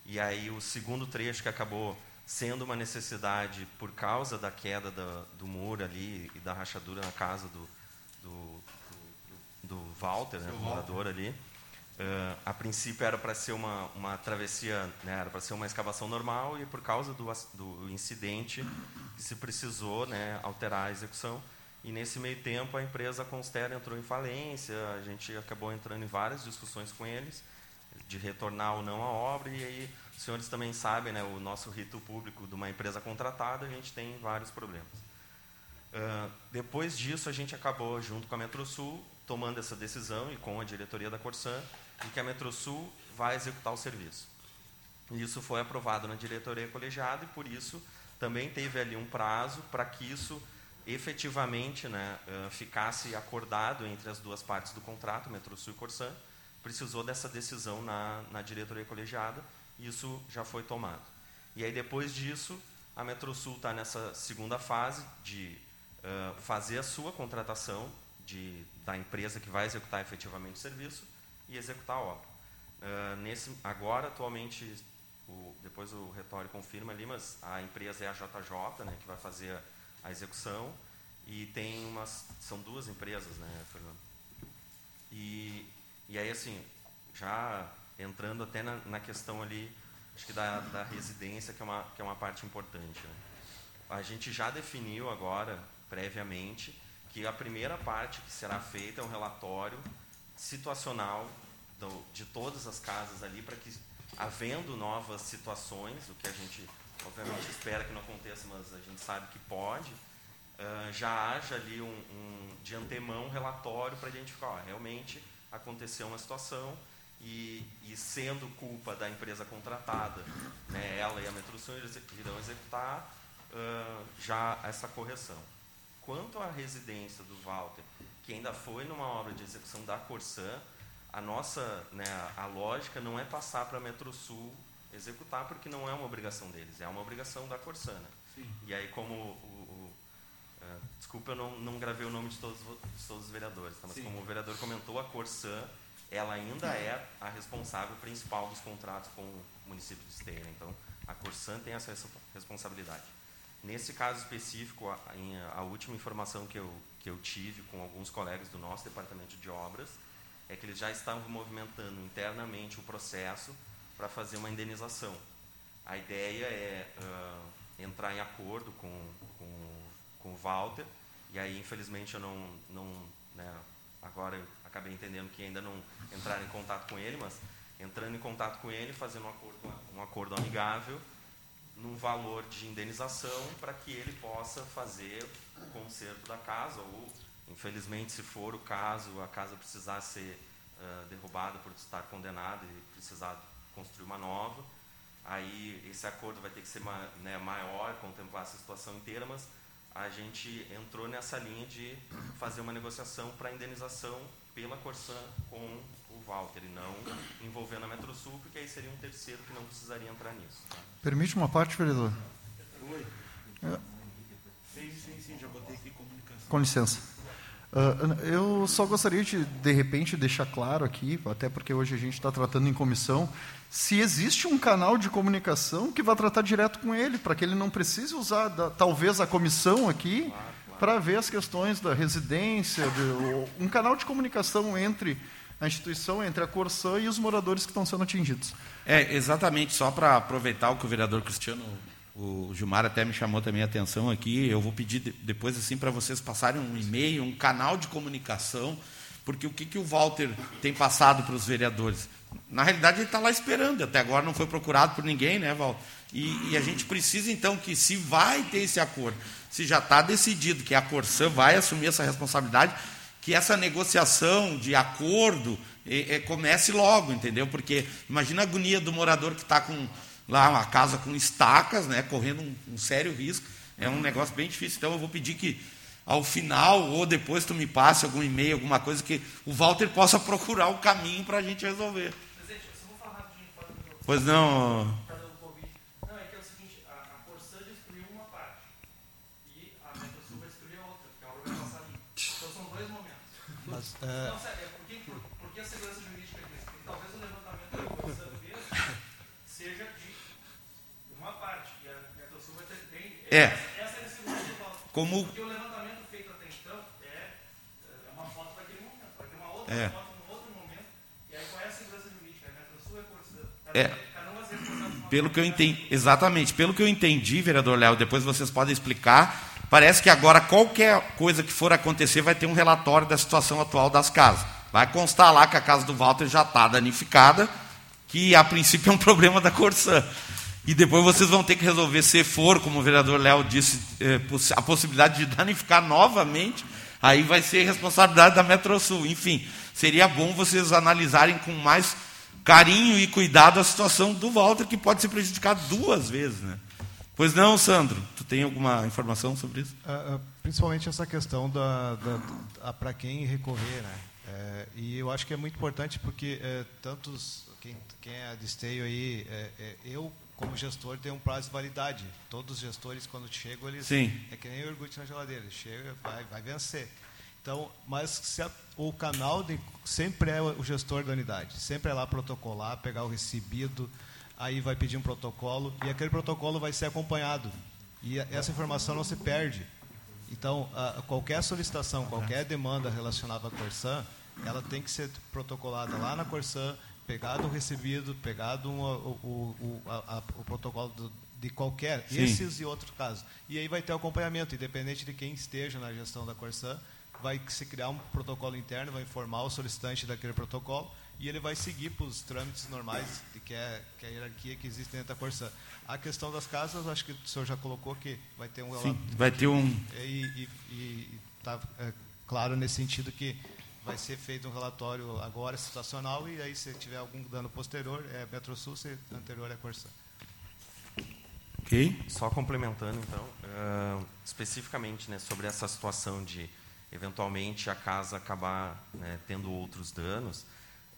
E aí o segundo trecho que acabou sendo uma necessidade por causa da queda do, do muro ali e da rachadura na casa do, do, do, do Walter, né, morador ali. Uh, a princípio era para ser uma, uma travessia, né, era para ser uma escavação normal e por causa do, do incidente se precisou né, alterar a execução. E nesse meio tempo a empresa Constera entrou em falência, a gente acabou entrando em várias discussões com eles de retornar ou não a obra e aí os senhores também sabem, né, o nosso rito público de uma empresa contratada, a gente tem vários problemas. Uh, depois disso a gente acabou junto com a Metrosul tomando essa decisão e com a diretoria da Corsan de que a Metrosul vai executar o serviço. Isso foi aprovado na diretoria colegiada e, por isso, também teve ali um prazo para que isso efetivamente né, ficasse acordado entre as duas partes do contrato, Metrosul e Corsan. Precisou dessa decisão na, na diretoria colegiada e isso já foi tomado. E aí, depois disso, a Metrosul está nessa segunda fase de uh, fazer a sua contratação de, da empresa que vai executar efetivamente o serviço e executar a obra. Uh, nesse, agora, atualmente, o, depois o retório confirma ali, mas a empresa é a JJ, né, que vai fazer a, a execução, e tem umas, são duas empresas, né, Fernando? E, e aí, assim, já entrando até na, na questão ali, acho que da, da residência, que é, uma, que é uma parte importante. Né? A gente já definiu agora, previamente, que a primeira parte que será feita é um relatório situacional do, de todas as casas ali, para que, havendo novas situações, o que a gente obviamente espera que não aconteça, mas a gente sabe que pode, uh, já haja ali um, um, de antemão relatório para identificar, ó, realmente aconteceu uma situação e, e, sendo culpa da empresa contratada, né, ela e a Metrosul irão executar uh, já essa correção. Quanto à residência do Walter, que ainda foi numa obra de execução da Corsã, a nossa, né, a lógica não é passar para a Metrosul executar, porque não é uma obrigação deles, é uma obrigação da Corsana. Né? E aí, como desculpa, eu não, não gravei o nome de todos, de todos os vereadores, tá? mas Sim. como o vereador comentou, a Corsã ela ainda é a responsável principal dos contratos com o município de Esteira. Então, a Corsan tem essa responsabilidade. Nesse caso específico, a, a, última informação que eu, que eu tive com alguns colegas do nosso departamento de obras é que eles já estavam movimentando internamente o processo para fazer uma indenização. A ideia é uh, entrar em acordo com, com, com o Walter, e aí, infelizmente, eu não, não né, agora eu acabei entendendo que ainda não entraram em contato com ele, mas entrando em contato com ele, fazendo um acordo, um acordo amigável, num valor de indenização para que ele possa fazer o conserto da casa ou Infelizmente, se for o caso, a casa precisar ser uh, derrubada por estar condenada e precisar construir uma nova, Aí esse acordo vai ter que ser né, maior, contemplar essa situação inteira, mas a gente entrou nessa linha de fazer uma negociação para indenização pela Corsan com o Walter, e não envolvendo a Metrosul, porque aí seria um terceiro que não precisaria entrar nisso. tá? Permite uma parte, vereador? Sim, sim, sim, já botei aqui comunicação. Com licença. Ah, eu só gostaria de, de repente, deixar claro aqui, até porque hoje a gente está tratando em comissão, se existe um canal de comunicação que vai tratar direto com ele, para que ele não precise usar, da- talvez, a comissão aqui, para ver as questões da residência, de- um canal de comunicação entre a instituição, entre a Corsã e os moradores que estão sendo atingidos. É, exatamente, só para aproveitar o que o vereador Cristiano, o Gilmar até me chamou também a atenção aqui, eu vou pedir de- depois assim para vocês passarem um e-mail, um canal de comunicação, porque o que, que o Walter tem passado para os vereadores? Na realidade ele está lá esperando, até agora não foi procurado por ninguém, né, Walter? E, e a gente precisa então que se vai ter esse acordo, se já está decidido que a Corsã vai assumir essa responsabilidade, que essa negociação de acordo comece logo, entendeu? Porque imagina a agonia do morador que está com lá uma casa com estacas, né, correndo um, um sério risco. É um negócio bem difícil. Então eu vou pedir que ao final ou depois tu me passe algum e-mail, alguma coisa que o Walter possa procurar o caminho para a gente resolver. Presidente, eu só vou falar rapidinho. Pois não. Por causa do Covid. Não, é que é o seguinte, a, a Corsã destruiu uma parte e a Metrosul vai destruir a outra, porque a obra vai passar ali. Então são dois momentos. Mas, é, Não, sério, é por que, por, por que a segurança jurídica disso? Porque talvez o levantamento que a Corsã fez seja de uma parte, e a Metrosul vai ter bem... É. Essa, é a segurança do. Como Porque o levantamento feito até então é, é uma foto daquele momento. Vai ter uma outra É. foto num outro momento, e aí qual é a segurança jurídica? É Metrosul é? Cada, É. Pelo que eu entendi, exatamente, pelo que eu entendi, vereador Léo, depois vocês podem explicar. Parece que agora qualquer coisa que for acontecer vai ter um relatório da situação atual das casas. Vai constar lá que a casa do Walter já está danificada, que a princípio é um problema da Corsã. E depois vocês vão ter que resolver, se for, como o vereador Léo disse, eh, a possibilidade de danificar novamente, aí vai ser responsabilidade da Metrosul. Enfim, seria bom vocês analisarem com mais carinho e cuidado a situação do Walter, que pode ser prejudicado duas vezes. Né? Pois não, Sandro, tu tem alguma informação sobre isso? ah, principalmente essa questão da, para quem recorrer, né? É, e eu acho que é muito importante porque é, tantos quem, quem é de esteio aí, é, é, eu como gestor tenho um prazo de validade. Todos os gestores quando chegam eles Sim. é que nem iogurte na geladeira, ele chega vai vai vencer. Então, mas a- o canal de, sempre é o gestor da unidade, sempre é lá protocolar, pegar o recebido, aí vai pedir um protocolo e aquele protocolo vai ser acompanhado. E essa informação não se perde. Então, a- qualquer solicitação, qualquer demanda relacionada à Corsan, ela tem que ser protocolada lá na Corsan, pegado o recebido, pegado o, o, a- a- o protocolo do- de qualquer, Sim. esses e outros casos. E aí vai ter acompanhamento, independente de quem esteja na gestão da Corsan, vai se criar um protocolo interno, vai informar o solicitante daquele protocolo e ele vai seguir para os trâmites normais de que é, que é a hierarquia que existe dentro da Corsan. A questão das casas, acho que o senhor já colocou que vai ter um Sim, vai ter um. e está claro nesse sentido que vai ser feito um relatório agora situacional e aí se tiver algum dano posterior é Metrosul, se anterior é Corsan. Ok? Só complementando, então, ah, especificamente né, sobre essa situação de, eventualmente, a casa acabar né, tendo outros danos,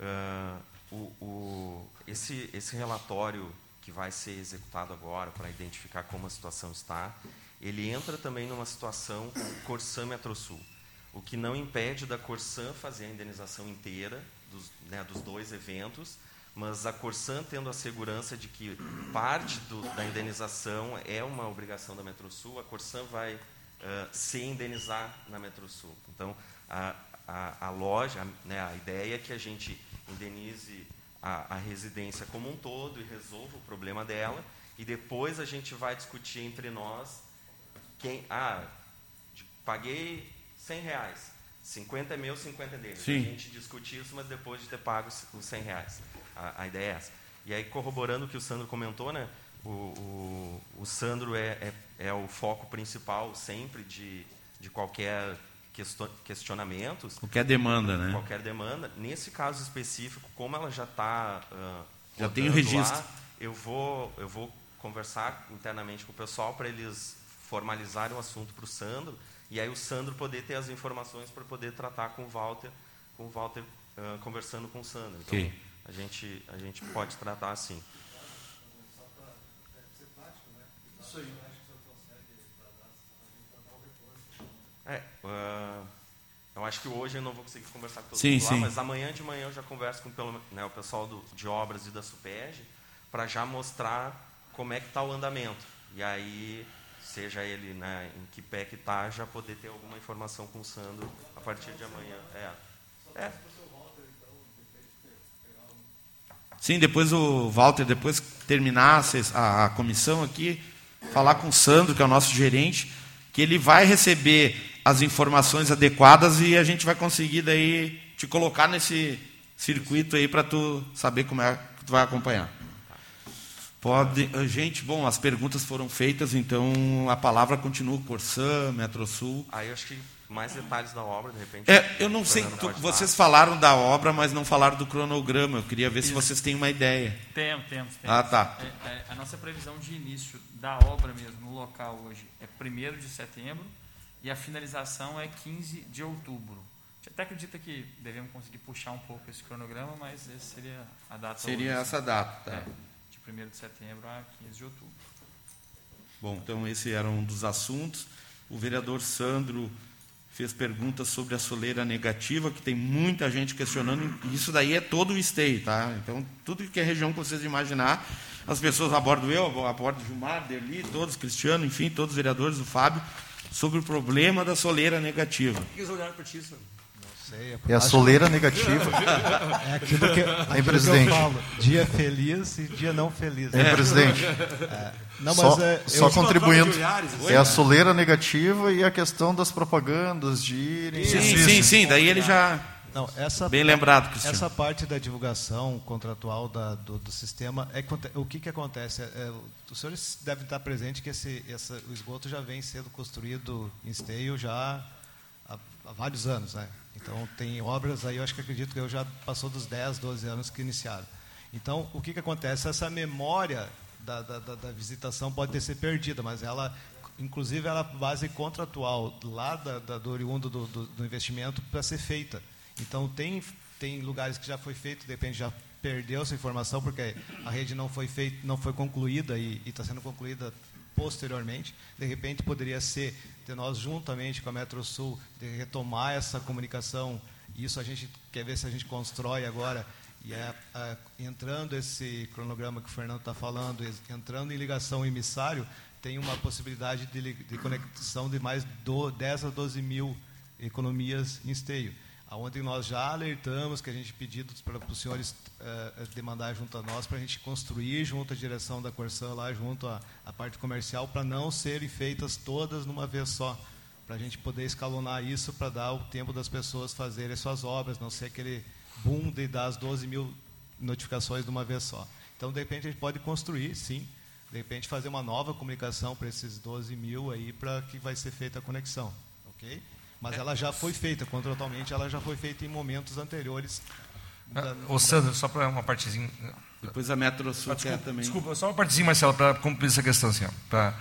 ah, o, o- esse, esse relatório que vai ser executado agora para identificar como a situação está, ele entra também numa situação Corsã Metrosul, o que não impede da Corsã fazer a indenização inteira dos, né, dos dois eventos, mas a Corsan tendo a segurança de que parte do, da indenização é uma obrigação da Metrosul, a Corsan vai ah, se indenizar na Metrosul. Então, a, a, a loja, né, a ideia é que a gente indenize a, a residência como um todo e resolva o problema dela, e depois a gente vai discutir entre nós quem. Ah, paguei 100 reais. 50 é meu, 50 é dele. Sim. A gente discute isso, mas depois de ter pago os- os 100 reais. A, a ideia é essa. E aí, corroborando o que o Sandro comentou, né? O, o, o Sandro é, é, é o foco principal sempre de, de qualquer questo- questionamentos Qualquer demanda, né? qualquer demanda. Nesse caso específico, como ela já está Já tem o registro. Eu vou, eu vou conversar internamente com o pessoal para eles formalizarem o assunto para o Sandro e aí o Sandro poder ter as informações para poder tratar com o Walter, com o Walter uh, conversando com o Sandro. Então, okay. a gente a gente pode tratar assim. Isso aí. É, uh, eu acho que hoje eu não vou conseguir conversar com todos sim, lá, sim. mas amanhã de manhã eu já converso com pelo, né, o pessoal do, de obras e da SUPEG para já mostrar como é que está o andamento. E aí, seja ele né, em que pé que está, já poder ter alguma informação com o Sandro a partir de amanhã. É. é. Sim, depois o Walter, depois que terminar a, a comissão aqui, falar com o Sandro, que é o nosso gerente, que ele vai receber as informações adequadas e a gente vai conseguir daí te colocar nesse circuito aí para tu saber como é que tu vai acompanhar. Pode, gente, bom, as perguntas foram feitas, então a palavra continua Corsã, Metrosul. Aí eu acho que mais detalhes da obra, de repente. É, eu não sei, tu, vocês falaram da obra, mas não falaram do cronograma. Eu queria ver Isso. se vocês têm uma ideia. Temos, temos. temos. Ah, tá. É, é, a nossa previsão de início da obra mesmo, no local hoje, é 1 de setembro e a finalização é 15 de outubro. A gente até acredita que devemos conseguir puxar um pouco esse cronograma, mas essa seria a data. Seria hoje, essa data, tá. É, 1 de setembro a 15 de outubro. Bom, então esse era um dos assuntos. O vereador Sandro fez perguntas sobre a soleira negativa, que tem muita gente questionando. Isso daí é todo o esteio, tá? Então, tudo que é região que vocês imaginar, as pessoas abordo eu, abordo Gilmar, Derli, todos, Cristiano, enfim, todos os vereadores, o Fábio, sobre o problema da soleira negativa. Por que eles olharam para ti, Sandro? Sei, é a soleira negativa. É aquilo que, aquilo presidente. que eu falo. Dia feliz e dia não feliz. É, presidente. É. Não, só, mas é, só contribuindo. É a soleira negativa e a questão das propagandas de irem. Sim, sim, sim, sim. Daí ele já. Não, essa, Bem lembrado, Cristiano. Essa parte da divulgação contratual da, do, do, sistema, é, o que, que acontece? É, é, os senhores devem estar presentes que esse, essa, o esgoto já vem sendo construído em esteio já há, há vários anos. Né? Então, tem obras aí, eu acho que acredito que eu já passou dos 10, 12 anos que iniciaram. Então, o que, que acontece? Essa memória da, da, da visitação pode ter sido perdida, mas ela, inclusive, ela base contratual lá da, da do oriundo do, do, do investimento para ser feita. Então, tem, tem lugares que já foi feito, de repente já perdeu essa informação, porque a rede não foi, feita, não foi concluída e está sendo concluída posteriormente. De repente, poderia ser de nós, juntamente com a Metrosul, de retomar essa comunicação. Isso a gente quer ver se a gente constrói agora. E é, é, entrando esse cronograma que o Fernando está falando, entrando em ligação emissário, tem uma possibilidade de, de conexão de mais do, 10 a 12 mil economias em esteio onde nós já alertamos que a gente pediu para os senhores uh, demandar junto a nós para a gente construir junto à direção da Corsã lá junto à, à parte comercial para não serem feitas todas numa vez só. Para a gente poder escalonar isso para dar o tempo das pessoas fazerem suas obras não ser aquele boom de dar as 12 mil notificações de uma vez só. Então de repente a gente pode construir sim. De repente fazer uma nova comunicação para esses 12 mil aí para que vai ser feita a conexão ok mas ela já foi feita, contratualmente, ela já foi feita em momentos anteriores. Da, Ô, Sandro, só para uma partezinha. Depois a Metro Sul ah, desculpa, também. Desculpa, só uma partezinha, Marcelo, para cumprir essa questão. Assim, ó, pra,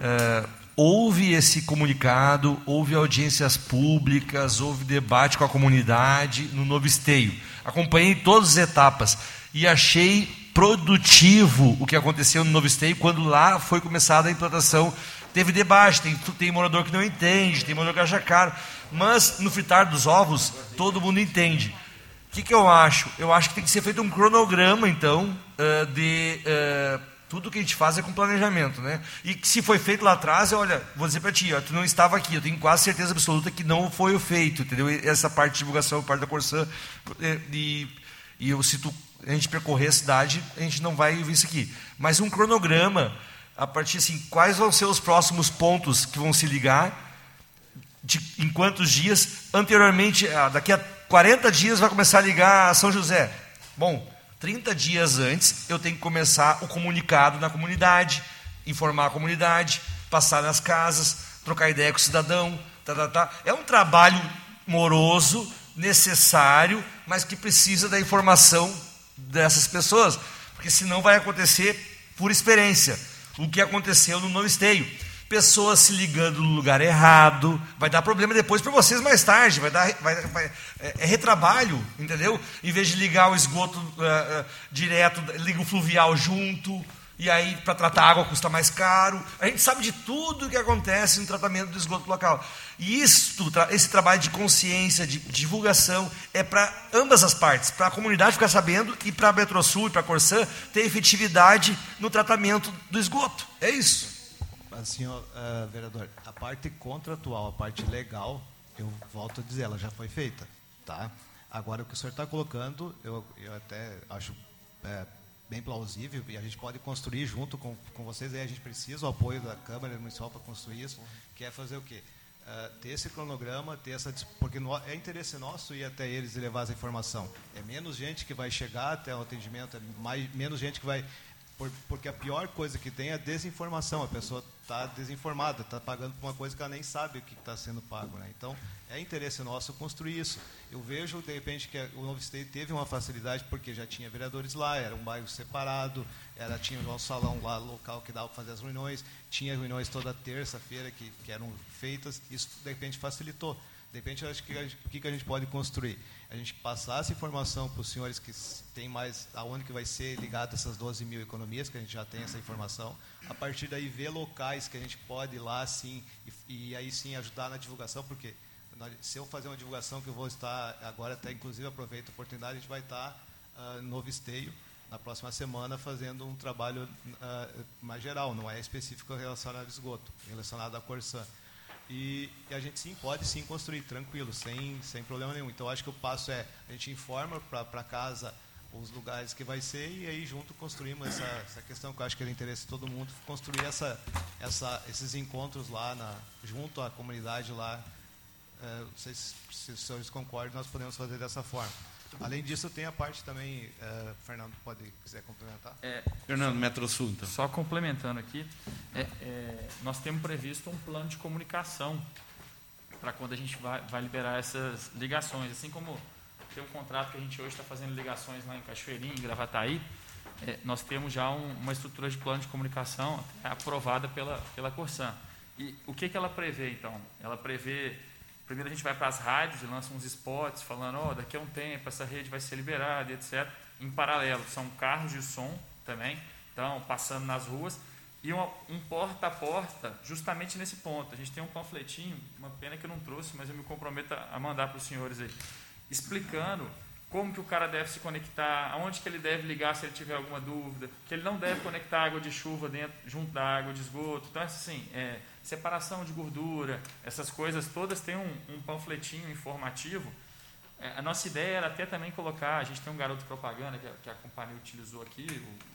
é, houve esse comunicado, houve audiências públicas, houve debate com a comunidade no novo esteio. Acompanhei todas as etapas e achei produtivo o que aconteceu no novo esteio quando lá foi começada a implantação Teve debate, tem, tem morador que não entende, tem morador que acha caro. Mas no fritar dos ovos, todo mundo entende. O que, que eu acho? Eu acho que tem que ser feito um cronograma, então, uh, de. Uh, tudo que a gente faz é com planejamento, né? E que se foi feito lá atrás, olha, vou dizer para ti, ó, tu não estava aqui, eu tenho quase certeza absoluta que não foi feito, entendeu? Essa parte de divulgação, parte da Corsã, e, e eu, se tu, a gente percorrer a cidade, a gente não vai ver isso aqui. Mas um cronograma a partir assim, quais vão ser os próximos pontos que vão se ligar, de, em quantos dias, anteriormente, ah, daqui a 40 dias vai começar a ligar a São José. Bom, 30 dias antes eu tenho que começar o comunicado na comunidade, informar a comunidade, passar nas casas, trocar ideia com o cidadão, tá, tá, tá. É um trabalho moroso, necessário, mas que precisa da informação dessas pessoas. Porque senão vai acontecer por experiência o que aconteceu no novo esteio. Pessoas se ligando no lugar errado, vai dar problema depois para vocês mais tarde, vai dar vai, vai, é, é, retrabalho, entendeu? Em vez de ligar o esgoto uh, uh, direto, liga o fluvial junto, e aí para tratar água custa mais caro. A gente sabe de tudo o que acontece no tratamento do esgoto local. E isto, esse trabalho de consciência, de divulgação, é para ambas as partes, para a comunidade ficar sabendo e para a Metrosul e para a Corsã ter efetividade no tratamento do esgoto. É isso assim, uh, vereador, a parte contratual, a parte legal, eu volto a dizer, ela já foi feita, tá? Agora, o que o senhor está colocando, eu, eu até acho é, bem plausível e a gente pode construir junto com, com vocês, aí a gente precisa o apoio da Câmara Municipal para construir isso, que é fazer o quê? Uh, ter esse cronograma, ter essa porque no, é interesse nosso ir até eles e levar essa informação. É menos gente que vai chegar até o atendimento, é mais, menos gente que vai por, porque a pior coisa que tem é a desinformação. A pessoa está desinformada, está pagando por uma coisa que ela nem sabe o que está sendo pago. Né? Então, é interesse nosso construir isso. Eu vejo, de repente, que o Novo State teve uma facilidade porque já tinha vereadores lá, era um bairro separado, era, tinha um salão lá local que dava para fazer as reuniões, tinha reuniões toda terça-feira que, que eram feitas, isso, de repente, facilitou. De repente, acho que o que, que a gente pode construir? A gente passar essa informação para os senhores que tem mais, aonde que vai ser ligado essas 12 mil economias, que a gente já tem essa informação. A partir daí, ver locais que a gente pode ir lá, sim, e, e aí sim ajudar na divulgação, porque se eu fazer uma divulgação que eu vou estar, agora até inclusive aproveito a oportunidade, a gente vai estar uh, no Visteio, na próxima semana, fazendo um trabalho uh, mais geral, não é específico relacionado ao esgoto, relacionado à Corsã. E, e, a gente sim pode sim construir tranquilo, sem, sem problema nenhum. Então acho que o passo é a gente informa para casa os lugares que vai ser e aí junto construímos essa, essa questão que eu acho que é do interesse de todo mundo, construir essa, essa, esses encontros lá na, junto à comunidade lá. É, não sei se, se os senhores concordam, nós podemos fazer dessa forma. Além disso, tem a parte também, uh, Fernando, pode quiser complementar? É, Fernando, Metro Sul, então. Só complementando aqui, é, é, nós temos previsto um plano de comunicação para quando a gente vai, vai, liberar essas ligações. Assim como tem um contrato que a gente hoje está fazendo ligações lá em Cachoeirinha, em Gravataí, é, nós temos já um, uma estrutura de plano de comunicação aprovada pela, pela Corsan. E o que, que ela prevê, então? Ela prevê Primeiro a gente vai para as rádios e lança uns spots falando, oh, daqui a um tempo essa rede vai ser liberada, etc. Em paralelo, são carros de som também, então passando nas ruas e uma, um porta a porta justamente nesse ponto. A gente tem um panfletinho, uma pena que eu não trouxe, mas eu me comprometo a mandar para os senhores aí, explicando como que o cara deve se conectar, aonde que ele deve ligar se ele tiver alguma dúvida, que ele não deve conectar água de chuva dentro, junto da água de esgoto. Então, assim, é, separação de gordura, essas coisas todas têm um, um panfletinho informativo. É, a nossa ideia era até também colocar, a gente tem um garoto propaganda que a, que a companhia utilizou aqui,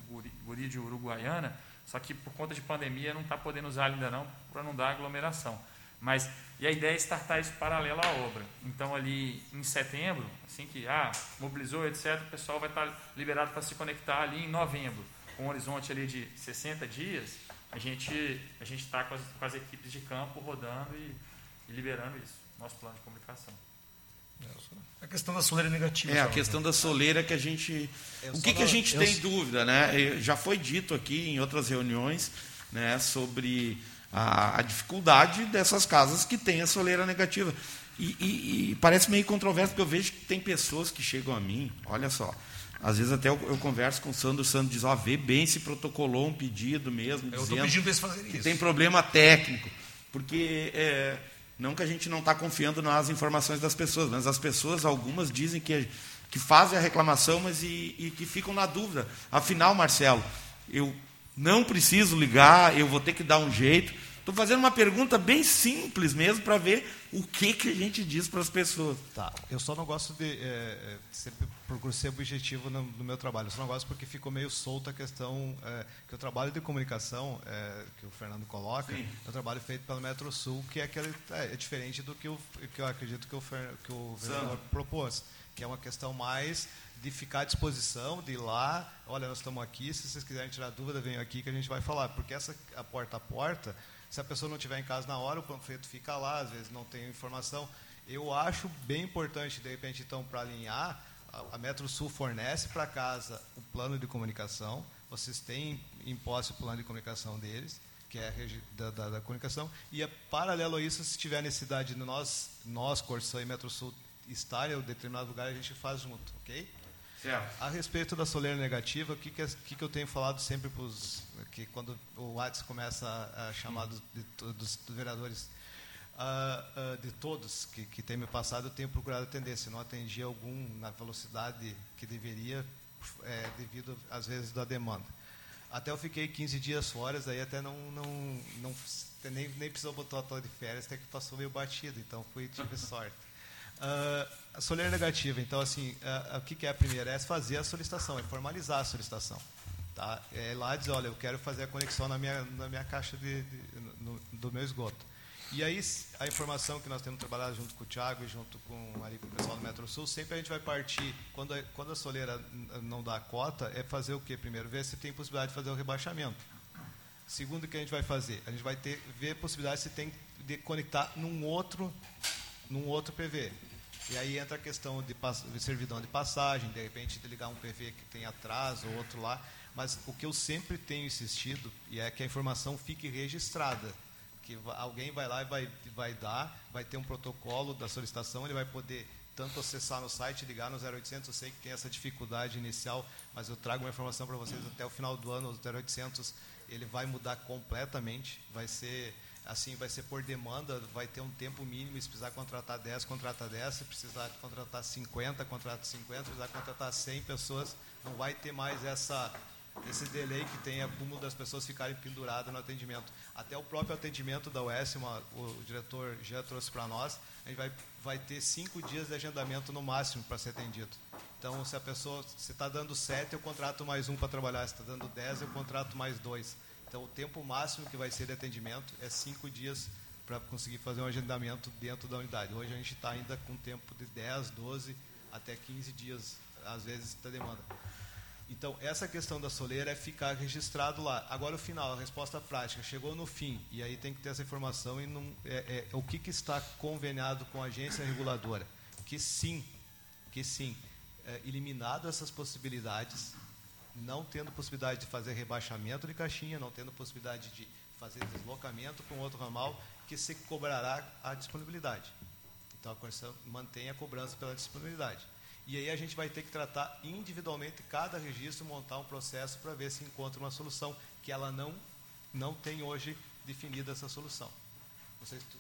o Guri, Guri de Uruguaiana, só que por conta de pandemia não está podendo usar ainda não, para não dar aglomeração. Mas, e a ideia é startar isso paralelo à obra. Então, ali em setembro, assim que ah, mobilizou, etc., o pessoal vai estar liberado para se conectar ali em novembro, com um horizonte ali de 60 dias, a gente a gente está com, com, as equipes de campo rodando e, e, liberando isso, nosso plano de comunicação. A questão da soleira negativa. É, a questão da soleira que a gente. Eu o que, que a gente tem dúvida, né? Já foi dito aqui em outras reuniões né, sobre a, a dificuldade dessas casas que têm a soleira negativa. E, e, e parece meio controverso, porque eu vejo que tem pessoas que chegam a mim, olha só, às vezes até eu, eu, converso com o Sandro, o Sandro diz, ó, vê bem se protocolou um pedido mesmo, eu dizendo pedindo eles fazerem que isso. tem problema técnico. Porque é, não que a gente não está confiando nas informações das pessoas, mas as pessoas, algumas dizem que, que fazem a reclamação, mas e, e que ficam na dúvida. Afinal, Marcelo, eu não preciso ligar, eu vou ter que dar um jeito. Estou fazendo uma pergunta bem simples mesmo para ver o que, que a gente diz para as pessoas. Tá. Eu só não gosto de. É, sempre procuro ser objetivo no, no, meu trabalho. Eu só não gosto porque ficou meio solta a questão. É, que o trabalho de comunicação é, que o Fernando coloca Sim. é um trabalho feito pelo Metro Sul, que é, aquele, é, é diferente do que, o, que eu acredito que o, que o vereador propôs. Que é uma questão mais de ficar à disposição, de ir lá, olha, nós estamos aqui, se vocês quiserem tirar dúvida, venham aqui que a gente vai falar. Porque essa a porta a porta se a pessoa não estiver em casa na hora, o panfleto fica lá, às vezes não tem informação. Eu acho bem importante, de repente, então, para alinhar, a Metro Sul fornece para casa o plano de comunicação, vocês têm em posse o plano de comunicação deles, que é da, da, da, comunicação, e é paralelo a isso, se tiver necessidade de nós, nós, Corsã e Metro Sul, estar em um determinado lugar, a gente faz junto, ok? Certo. A respeito da soleira negativa, o que, que, que, que eu tenho falado sempre para os. que quando o WhatsApp começa a, a chamar dos, de, dos, dos vereadores uh, uh, de todos que, que tem me passado, eu tenho procurado atender. Se não atendi algum na velocidade que deveria, é, devido, às vezes, da demanda. Até eu fiquei 15 dias fora, aí até não, não, não nem, nem precisou botar a de férias, até que passou meio batido, então fui, tive sorte. Uh, a soleira negativa, então, assim, o que, é a primeira? É fazer a solicitação, é formalizar a solicitação. Tá? É lá dizer, olha, eu quero fazer a conexão na minha, na minha caixa de, de no, do meu esgoto. E aí, a informação que nós temos trabalhado junto com o Thiago e junto com, ali, com o pessoal do Metro Sul, sempre a gente vai partir, quando a, quando a soleira não dá cota, é fazer o quê? Primeiro, ver se tem possibilidade de fazer o rebaixamento. Segundo, o que a gente vai fazer? A gente vai ter, ver a possibilidade se tem de conectar num outro, num outro PV. E aí entra a questão de, de servidão de passagem, de repente de ligar um PV que tem atraso, outro lá. Mas o que eu sempre tenho insistido e é que a informação fique registrada que alguém vai lá e vai, vai dar, vai ter um protocolo da solicitação, ele vai poder tanto acessar no site, ligar no 0800, eu sei que tem essa dificuldade inicial, mas eu trago uma informação para vocês até o final do ano, o 0800 ele vai mudar completamente, vai ser assim, vai ser por demanda, vai ter um tempo mínimo, se precisar contratar 10, contrata 10, se precisar contratar 50, contrata 50, se precisar contratar 100 pessoas, não vai ter mais essa esse delay que tem acúmulo das pessoas ficarem penduradas no atendimento. Até o próprio atendimento da UES, uma, o diretor já trouxe para nós, a gente vai, vai ter cinco dias de agendamento no máximo para ser atendido. Então, se a pessoa, se está dando sete, eu contrato mais um para trabalhar. Se está dando dez, eu contrato mais dois. Então, o tempo máximo que vai ser de atendimento é cinco dias para conseguir fazer um agendamento dentro da unidade. Hoje a gente está ainda com tempo de 10, 12, até 15 dias, às vezes, da demanda. Então, essa questão da soleira é ficar registrado lá. Agora, o final, a resposta prática, chegou no fim, e aí tem que ter essa informação e não, é, é, o que, que está conveniado com a agência reguladora. Que sim, que sim, é, eliminado essas possibilidades, não tendo possibilidade de fazer rebaixamento de caixinha, não tendo possibilidade de fazer deslocamento com outro ramal, que se cobrará a disponibilidade. Então, a Constituição mantém a cobrança pela disponibilidade. E aí a gente vai ter que tratar individualmente cada registro, montar um processo para ver se encontra uma solução, que ela não, não tem hoje definida essa solução. Não sei se, tu,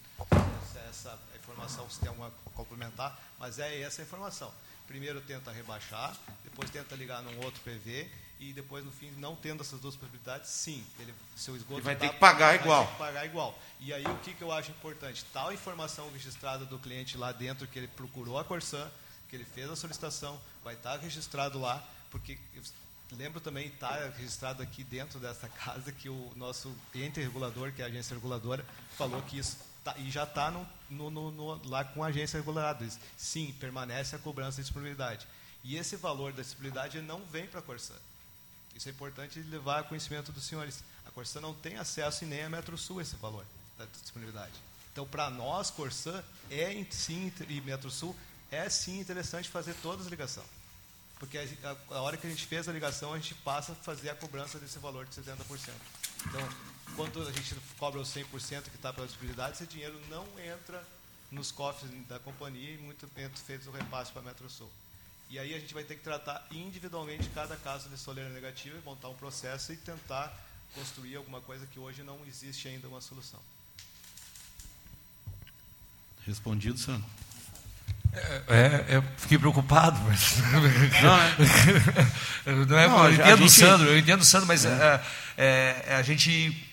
se essa informação se tem alguma complementar, mas é essa a informação. Primeiro tenta rebaixar, depois tenta ligar num outro PV e depois no fim não tendo essas duas possibilidades, sim, ele seu esgoto ele vai tá, ter que pagar vai igual. Ter que pagar igual. E aí o que, que eu acho importante? Tal informação registrada do cliente lá dentro que ele procurou a Corsan, que ele fez a solicitação, vai estar registrado lá, porque lembro também estar registrado aqui dentro dessa casa que o nosso ente regulador, que é a agência reguladora, falou que isso tá, e já está no, no, no, lá com a agência reguladora. Sim, permanece a cobrança de disponibilidade. E esse valor da disponibilidade não vem para a Corsã. Isso é importante levar a conhecimento dos senhores. A Corsã não tem acesso e nem a Metro Sul esse valor da disponibilidade. Então, para nós, Corsã, é sim, e Metro Sul, é sim interessante fazer todas as ligações. Porque a, a, hora que a gente fez a ligação, a gente passa a fazer a cobrança desse valor de 70%. Então, quando a gente cobra os 100% que está pela disponibilidade, esse dinheiro não entra nos cofres da companhia e muito bem feito o repasse para a Metrosul. E aí a gente vai ter que tratar individualmente cada caso de soleira negativa, montar um processo e tentar construir alguma coisa que hoje não existe ainda uma solução. Respondido, Sandro. É, é, eu fiquei preocupado, mas não, é, não é Não, a eu entendo o gente- Sandro, eu entendo o Sandro, mas é, é, a gente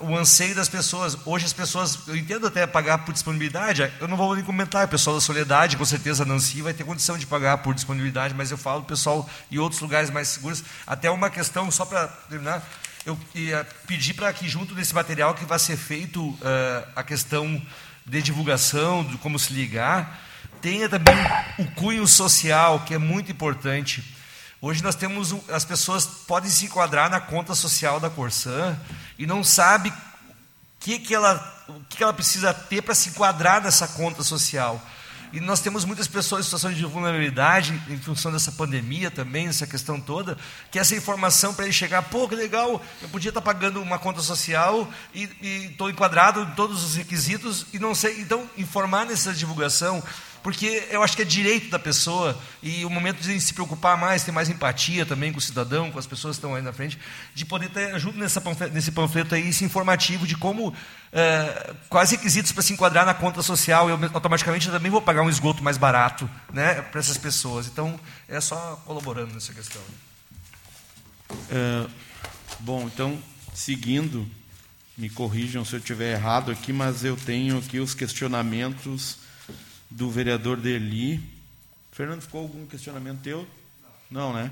o anseio das pessoas, hoje as pessoas, eu entendo até pagar por disponibilidade, eu não vou nem comentar, o pessoal da Soledade, com certeza a Nancy vai ter condição de pagar por disponibilidade, mas eu falo pessoal em outros lugares mais seguros, até uma questão, só para terminar, eu ia pedir para que junto desse material que vai ser feito eh, a questão de divulgação, de como se ligar, tenha também o cunho social, que é muito importante. Hoje nós temos, as pessoas podem se enquadrar na conta social da Corsan e não sabe o que, que, ela, o que, que ela precisa ter para se enquadrar nessa conta social. E nós temos muitas pessoas em situação de vulnerabilidade, em função dessa pandemia também, essa questão toda, que essa informação para ele chegar, pô, que legal, eu podia estar pagando uma conta social e estou enquadrado em todos os requisitos e não sei. Então, informar nessa divulgação porque eu acho que é direito da pessoa e o momento de se preocupar mais, ter mais empatia também com o cidadão, com as pessoas que estão aí na frente, de poder ter junto nessa nesse panfleto aí esse informativo de como é, quais requisitos para se enquadrar na conta social. Eu automaticamente também vou pagar um esgoto mais barato, né, para essas pessoas. Então é só colaborando nessa questão. É, bom, então seguindo, me corrijam se eu estiver errado aqui, mas eu tenho aqui os questionamentos do vereador Deli. Fernando, ficou algum questionamento teu? Não, né?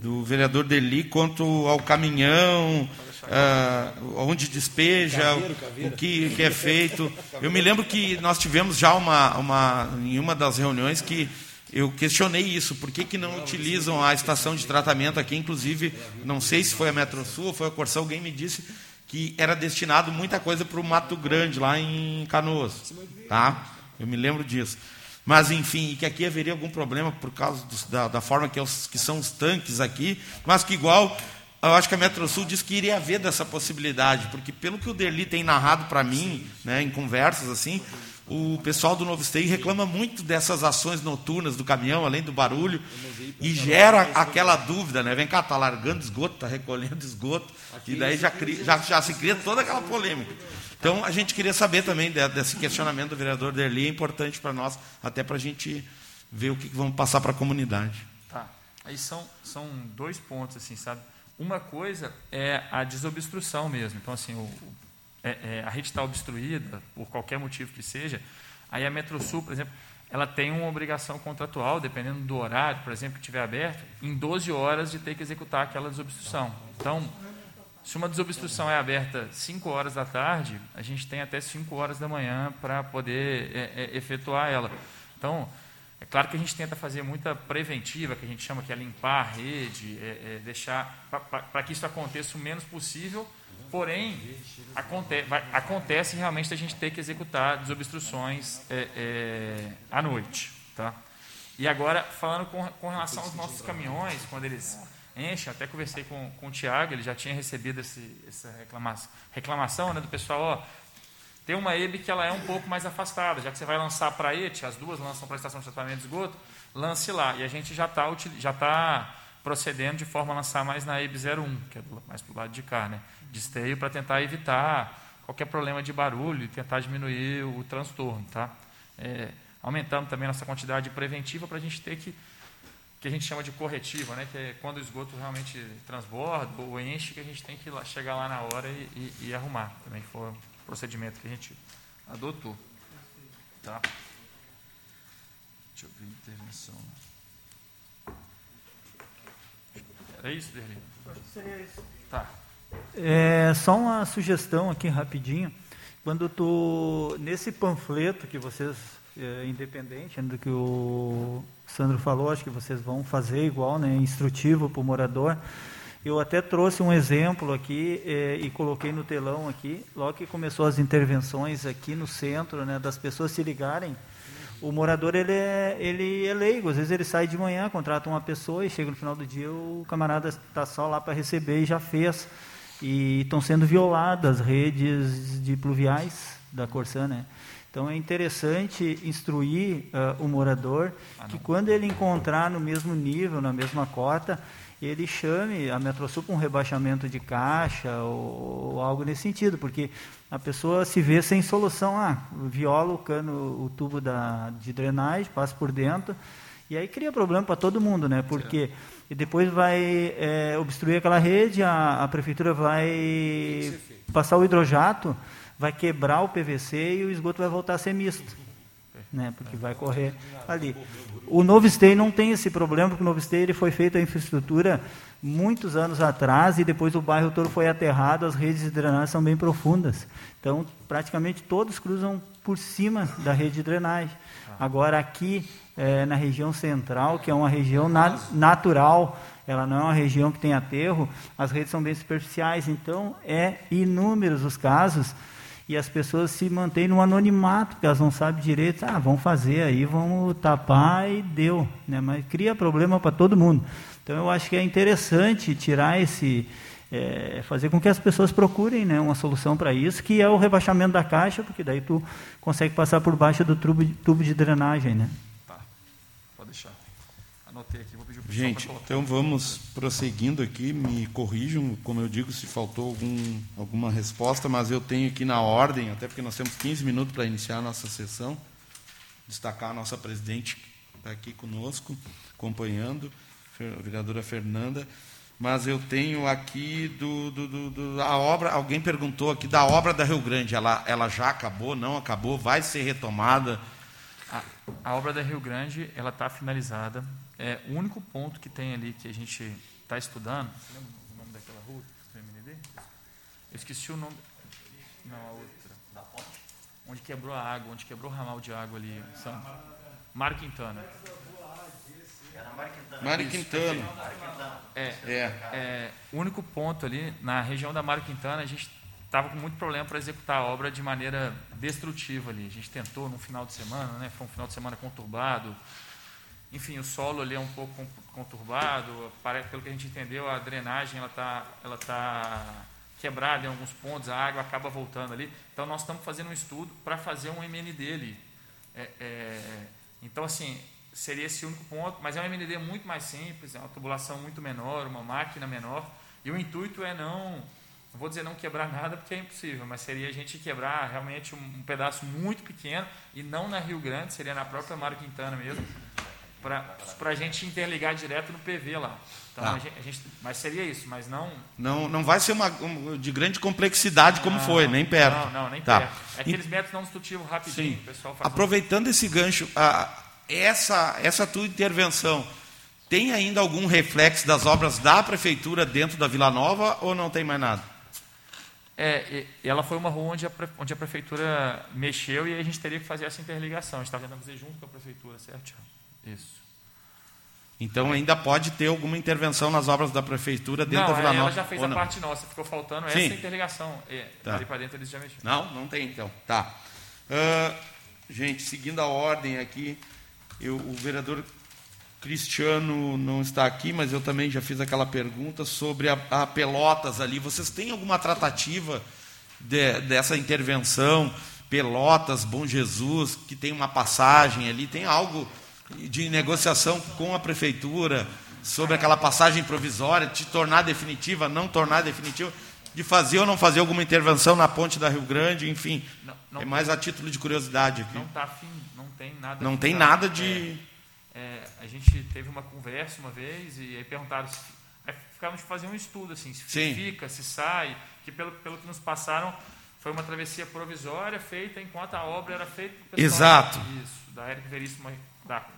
Do vereador Deli quanto ao caminhão, ah, onde despeja, caveiro, caveiro. o que, que, é feito. Eu me lembro que nós tivemos já uma, uma em uma das reuniões que eu questionei isso, por que, que não utilizam a estação de tratamento aqui, inclusive, não sei se foi a Metrosul ou foi a Corsão, alguém me disse que era destinado muita coisa para o Mato Grande, lá em Canoas. Tá? Eu me lembro disso. Mas, enfim, que aqui haveria algum problema por causa do, da, da, forma que, os, que, são os tanques aqui, mas que igual, eu acho que a Metrosul disse que iria haver dessa possibilidade, porque pelo que o Derli tem narrado para mim, né, em conversas assim, o pessoal do Novo Esteio reclama muito dessas ações noturnas do caminhão, além do barulho, e gera aquela dúvida, né? Vem cá, está largando esgoto, está recolhendo esgoto, e daí já, já, já se cria toda aquela polêmica. Então, a gente queria saber também desse questionamento do vereador Derli, é importante para nós, até para a gente ver o que vamos passar para a comunidade. Tá. Aí são, são dois pontos, assim, sabe? Uma coisa é a desobstrução mesmo. Então, assim, o, é, é, a rede está obstruída, por qualquer motivo que seja, aí a Metrosul, por exemplo, ela tem uma obrigação contratual, dependendo do horário, por exemplo, que estiver aberto, em 12 horas de ter que executar aquela desobstrução. Então, se uma desobstrução é aberta 5 horas da tarde, a gente tem até 5 horas da manhã para poder é, é, efetuar ela. Então, é claro que a gente tenta fazer muita preventiva, que a gente chama que é limpar a rede, é, é deixar para que isso aconteça o menos possível. Porém, aconte, vai, acontece realmente a gente ter que executar desobstruções é, é, à noite. Tá? E agora, falando com, com relação aos nossos caminhões, quando eles enche. Até conversei com, com o Tiago, ele já tinha recebido esse, essa reclamação, reclamação né, do pessoal. Ó, tem uma EB que ela é um pouco mais afastada, já que você vai lançar para a ET, as duas lançam para a estação de tratamento de esgoto, lance lá. E a gente já está já tá procedendo de forma a lançar mais na EB 01, que é mais para o lado de cá, né, de esteio, para tentar evitar qualquer problema de barulho e tentar diminuir o transtorno. Tá? É, aumentando também nossa quantidade preventiva para a gente ter que que a gente chama de corretiva, né? que é quando o esgoto realmente transborda ou enche, que a gente tem que chegar lá na hora e, e, e arrumar. Também foi procedimento que a gente adotou. Tá? Deixa eu ver intervenção. Era isso, Derli? Seria isso. Tá. É, só uma sugestão aqui rapidinho. Quando tu nesse panfleto que vocês é, independente do que o Sandro falou, acho que vocês vão fazer igual, né, instrutivo para o morador. Eu até trouxe um exemplo aqui eh, e coloquei no telão aqui, logo que começou as intervenções aqui no centro, né, das pessoas se ligarem. O morador ele é, ele é leigo, às vezes ele sai de manhã, contrata uma pessoa e chega no final do dia o camarada está só lá para receber e já fez. E estão sendo violadas as redes de pluviais da Corsã, né? Então é interessante instruir uh, o morador ah, que quando ele encontrar no mesmo nível, na mesma cota, ele chame a Metrosul para um rebaixamento de caixa ou, ou, algo nesse sentido, porque a pessoa se vê sem solução, ah, viola o cano, o tubo da, de drenagem, passa por dentro, e aí cria problema para todo mundo, né? Porque e depois vai é, obstruir aquela rede, a, a prefeitura vai passar o hidrojato vai quebrar o PVC e o esgoto vai voltar a ser misto. Né, porque vai correr ali. O Novo Esteio não tem esse problema, porque o Novo Esteio ele foi feito a infraestrutura muitos anos atrás e depois o bairro todo foi aterrado, as redes de drenagem são bem profundas. Então, praticamente todos cruzam por cima da rede de drenagem. Agora, aqui é, na região central, que é uma região na, natural, ela não é uma região que tem aterro, as redes são bem superficiais, então é inúmeros os casos e as pessoas se mantêm no anonimato, porque elas não sabem direito, ah, vamos fazer aí, vamos tapar e deu, né? mas cria problema para todo mundo. Então eu acho que é interessante tirar esse, é, fazer com que as pessoas procurem né, uma solução para isso, que é o rebaixamento da caixa, porque daí tu consegue passar por baixo do tubo de, tubo de drenagem, né? Gente, então vamos prosseguindo aqui, me corrijam, como eu digo, se faltou algum, alguma resposta, mas eu tenho aqui na ordem, até porque nós temos 15 minutos para iniciar a nossa sessão, destacar a nossa presidente, que está aqui conosco, acompanhando, a vereadora Fernanda, mas eu tenho aqui do, do, do, do, a obra, alguém perguntou aqui da obra da Rio Grande, ela, ela já acabou, não acabou, vai ser retomada? A, a obra da Rio Grande, ela está finalizada, é, o único ponto que tem ali que a gente está estudando, você lembra o nome daquela rua do MND? Eu esqueci o nome. Não, a outra. Da ponte? Onde quebrou a água, onde quebrou o ramal de água ali. Sabe? Mário Quintana. Mário Quintana. É, é. é, o único ponto ali, na região da Mário Quintana, a gente estava com muito problema para executar a obra de maneira destrutiva ali. A gente tentou no final de semana, né? Foi um final de semana conturbado. Enfim, o solo ali é um pouco conturbado. Pelo que a gente entendeu, a drenagem ela está ela tá quebrada em alguns pontos, a água acaba voltando ali. Então, nós estamos fazendo um estudo para fazer um MND ali. É, é, então, assim, seria esse único ponto, mas é um MND muito mais simples, é uma tubulação muito menor, uma máquina menor, e o intuito é não, não vou dizer não quebrar nada porque é impossível, mas seria a gente quebrar realmente um, um pedaço muito pequeno, e não na Rio Grande, seria na própria Mário Quintana mesmo, para a gente interligar direto no PV lá. Então, tá. a gente, a gente, mas seria isso, mas não... Não, não vai ser uma, um, de grande complexidade como não, foi, nem perto. Não, não, nem tá. perto. É aqueles métodos não destrutivos rapidinho, Aproveitando um... esse gancho, a, essa, essa tua intervenção tem ainda algum reflexo das obras da prefeitura dentro da Vila Nova ou não tem mais nada? É, ela foi uma rua onde a, onde a prefeitura mexeu e a gente teria que fazer essa interligação. A gente estava tentando fazer junto com a prefeitura, certo? Isso. Então ainda pode ter alguma intervenção nas obras da prefeitura dentro não, da Vila ela Nova? Ela já fez a não? parte nossa, ficou faltando Sim. essa interligação. É, tá. Ali para dentro eles já mexeram. Não, não tem então. Tá. Uh, gente, seguindo a ordem aqui, eu, o vereador Cristiano não está aqui, mas eu também já fiz aquela pergunta sobre a, a Pelotas ali. Vocês têm alguma tratativa de, dessa intervenção? Pelotas, Bom Jesus, que tem uma passagem ali, tem algo de negociação com a prefeitura sobre aquela passagem provisória, de tornar definitiva, não tornar definitiva, de fazer ou não fazer alguma intervenção na ponte da Rio Grande, enfim. Não, não é mais a título de curiosidade aqui. Não está afim, não tem nada. Não tem nada de. É, é, a gente teve uma conversa uma vez e aí perguntaram se aí ficávamos de fazer um estudo assim, se Sim. fica, se sai, que pelo, pelo que nos passaram foi uma travessia provisória feita enquanto a obra era feita. Exato. Isso, da Eric Veríssimo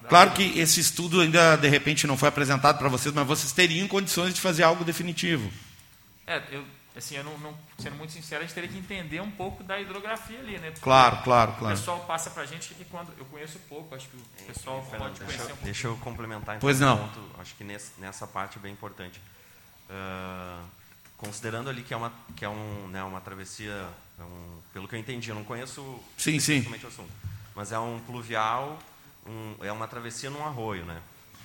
claro que esse estudo ainda de repente não foi apresentado para vocês, mas vocês teriam condições de fazer algo definitivo. É, eu, assim, eu não, não, sendo muito sincero, a gente teria que entender um pouco da hidrografia ali, né? Porque claro, claro, claro. O pessoal passa para a gente que quando eu conheço pouco, acho que o pessoal é, pode deixa, conhecer um pouco. Deixa eu complementar. Então, pois não. Ponto, acho que nesse, nessa parte é bem importante. Uh, considerando ali que é uma que é um, né, uma travessia, é um, pelo que eu entendi, eu não conheço sim, sim. o assunto, mas é um pluvial um, é uma travessia num arroio, né?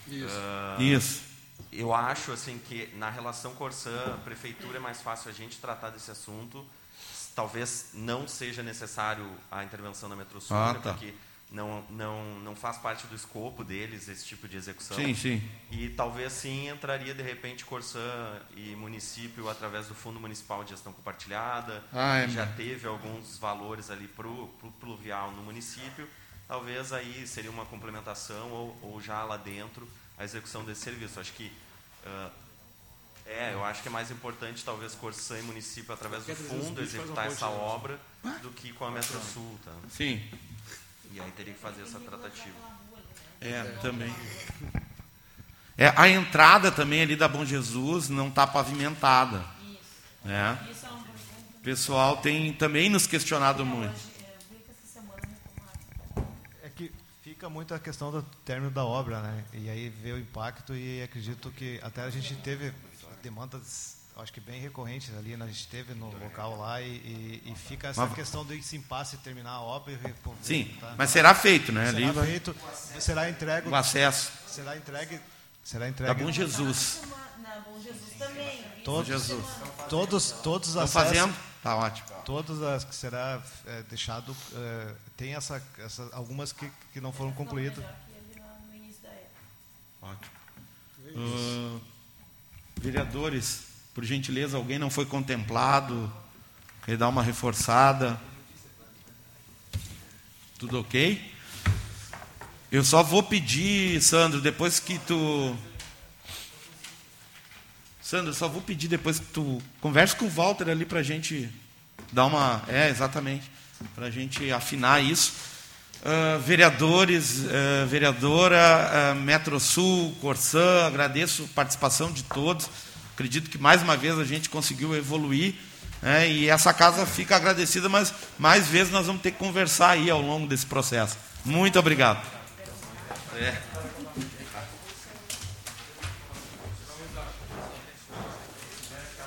Isso. Uh, Isso. Eu acho assim que na relação Corsã, prefeitura é mais fácil a gente tratar desse assunto. Talvez não seja necessário a intervenção da Metrosul, ah, né? tá. porque não, não, não faz parte do escopo deles esse tipo de execução. Sim, sim. E talvez sim entraria de repente Corsã e município através do Fundo Municipal de Gestão Compartilhada. Ah, é, já teve alguns valores ali para o pluvial no município talvez aí seria uma complementação ou, ou já lá dentro a execução desse serviço. Acho que uh, é, eu acho que é mais importante talvez Corsã e município através do fundo executar essa obra do que com a Metrosul, tá? Sim. E aí teria que fazer essa tratativa. É, também. É, a entrada também ali da Bom Jesus não está pavimentada. Isso. Né? Isso é O pessoal tem também nos questionado muito. Fica muito a questão do término da obra, né? E aí vê o impacto e acredito que até a gente teve demandas acho que bem recorrentes ali, né? a gente esteve no local lá e, e, e fica essa Mas- questão de se impasse terminar a obra e Sim, tá? mas será feito, né? Será Ali vai- feito, será entregue O acesso. será entregue será Da entregue Bom Jesus. Na Bom Jesus também. todos Jesus. todos todos os Estão acessos fazendo? Tá ótimo. todas as que será é, deixado é, tem essa, essa algumas que, que não foram concluídas da época. Ótimo. Ah, vereadores, por gentileza, alguém não foi contemplado? Quer dar uma reforçada? Tudo ok? Eu só vou pedir, Sandro, depois que tu. Sandro, só vou pedir depois que tu converse com o Walter ali pra gente dar uma. É, exatamente. Pra gente afinar isso. Ah, vereadores, ah, vereadora, uh, Metrosul, Corsã, agradeço a participação de todos. Acredito que mais uma vez a gente conseguiu evoluir. né, e essa casa fica agradecida, mas mais vezes nós vamos ter que conversar aí ao longo desse processo. Muito obrigado. É.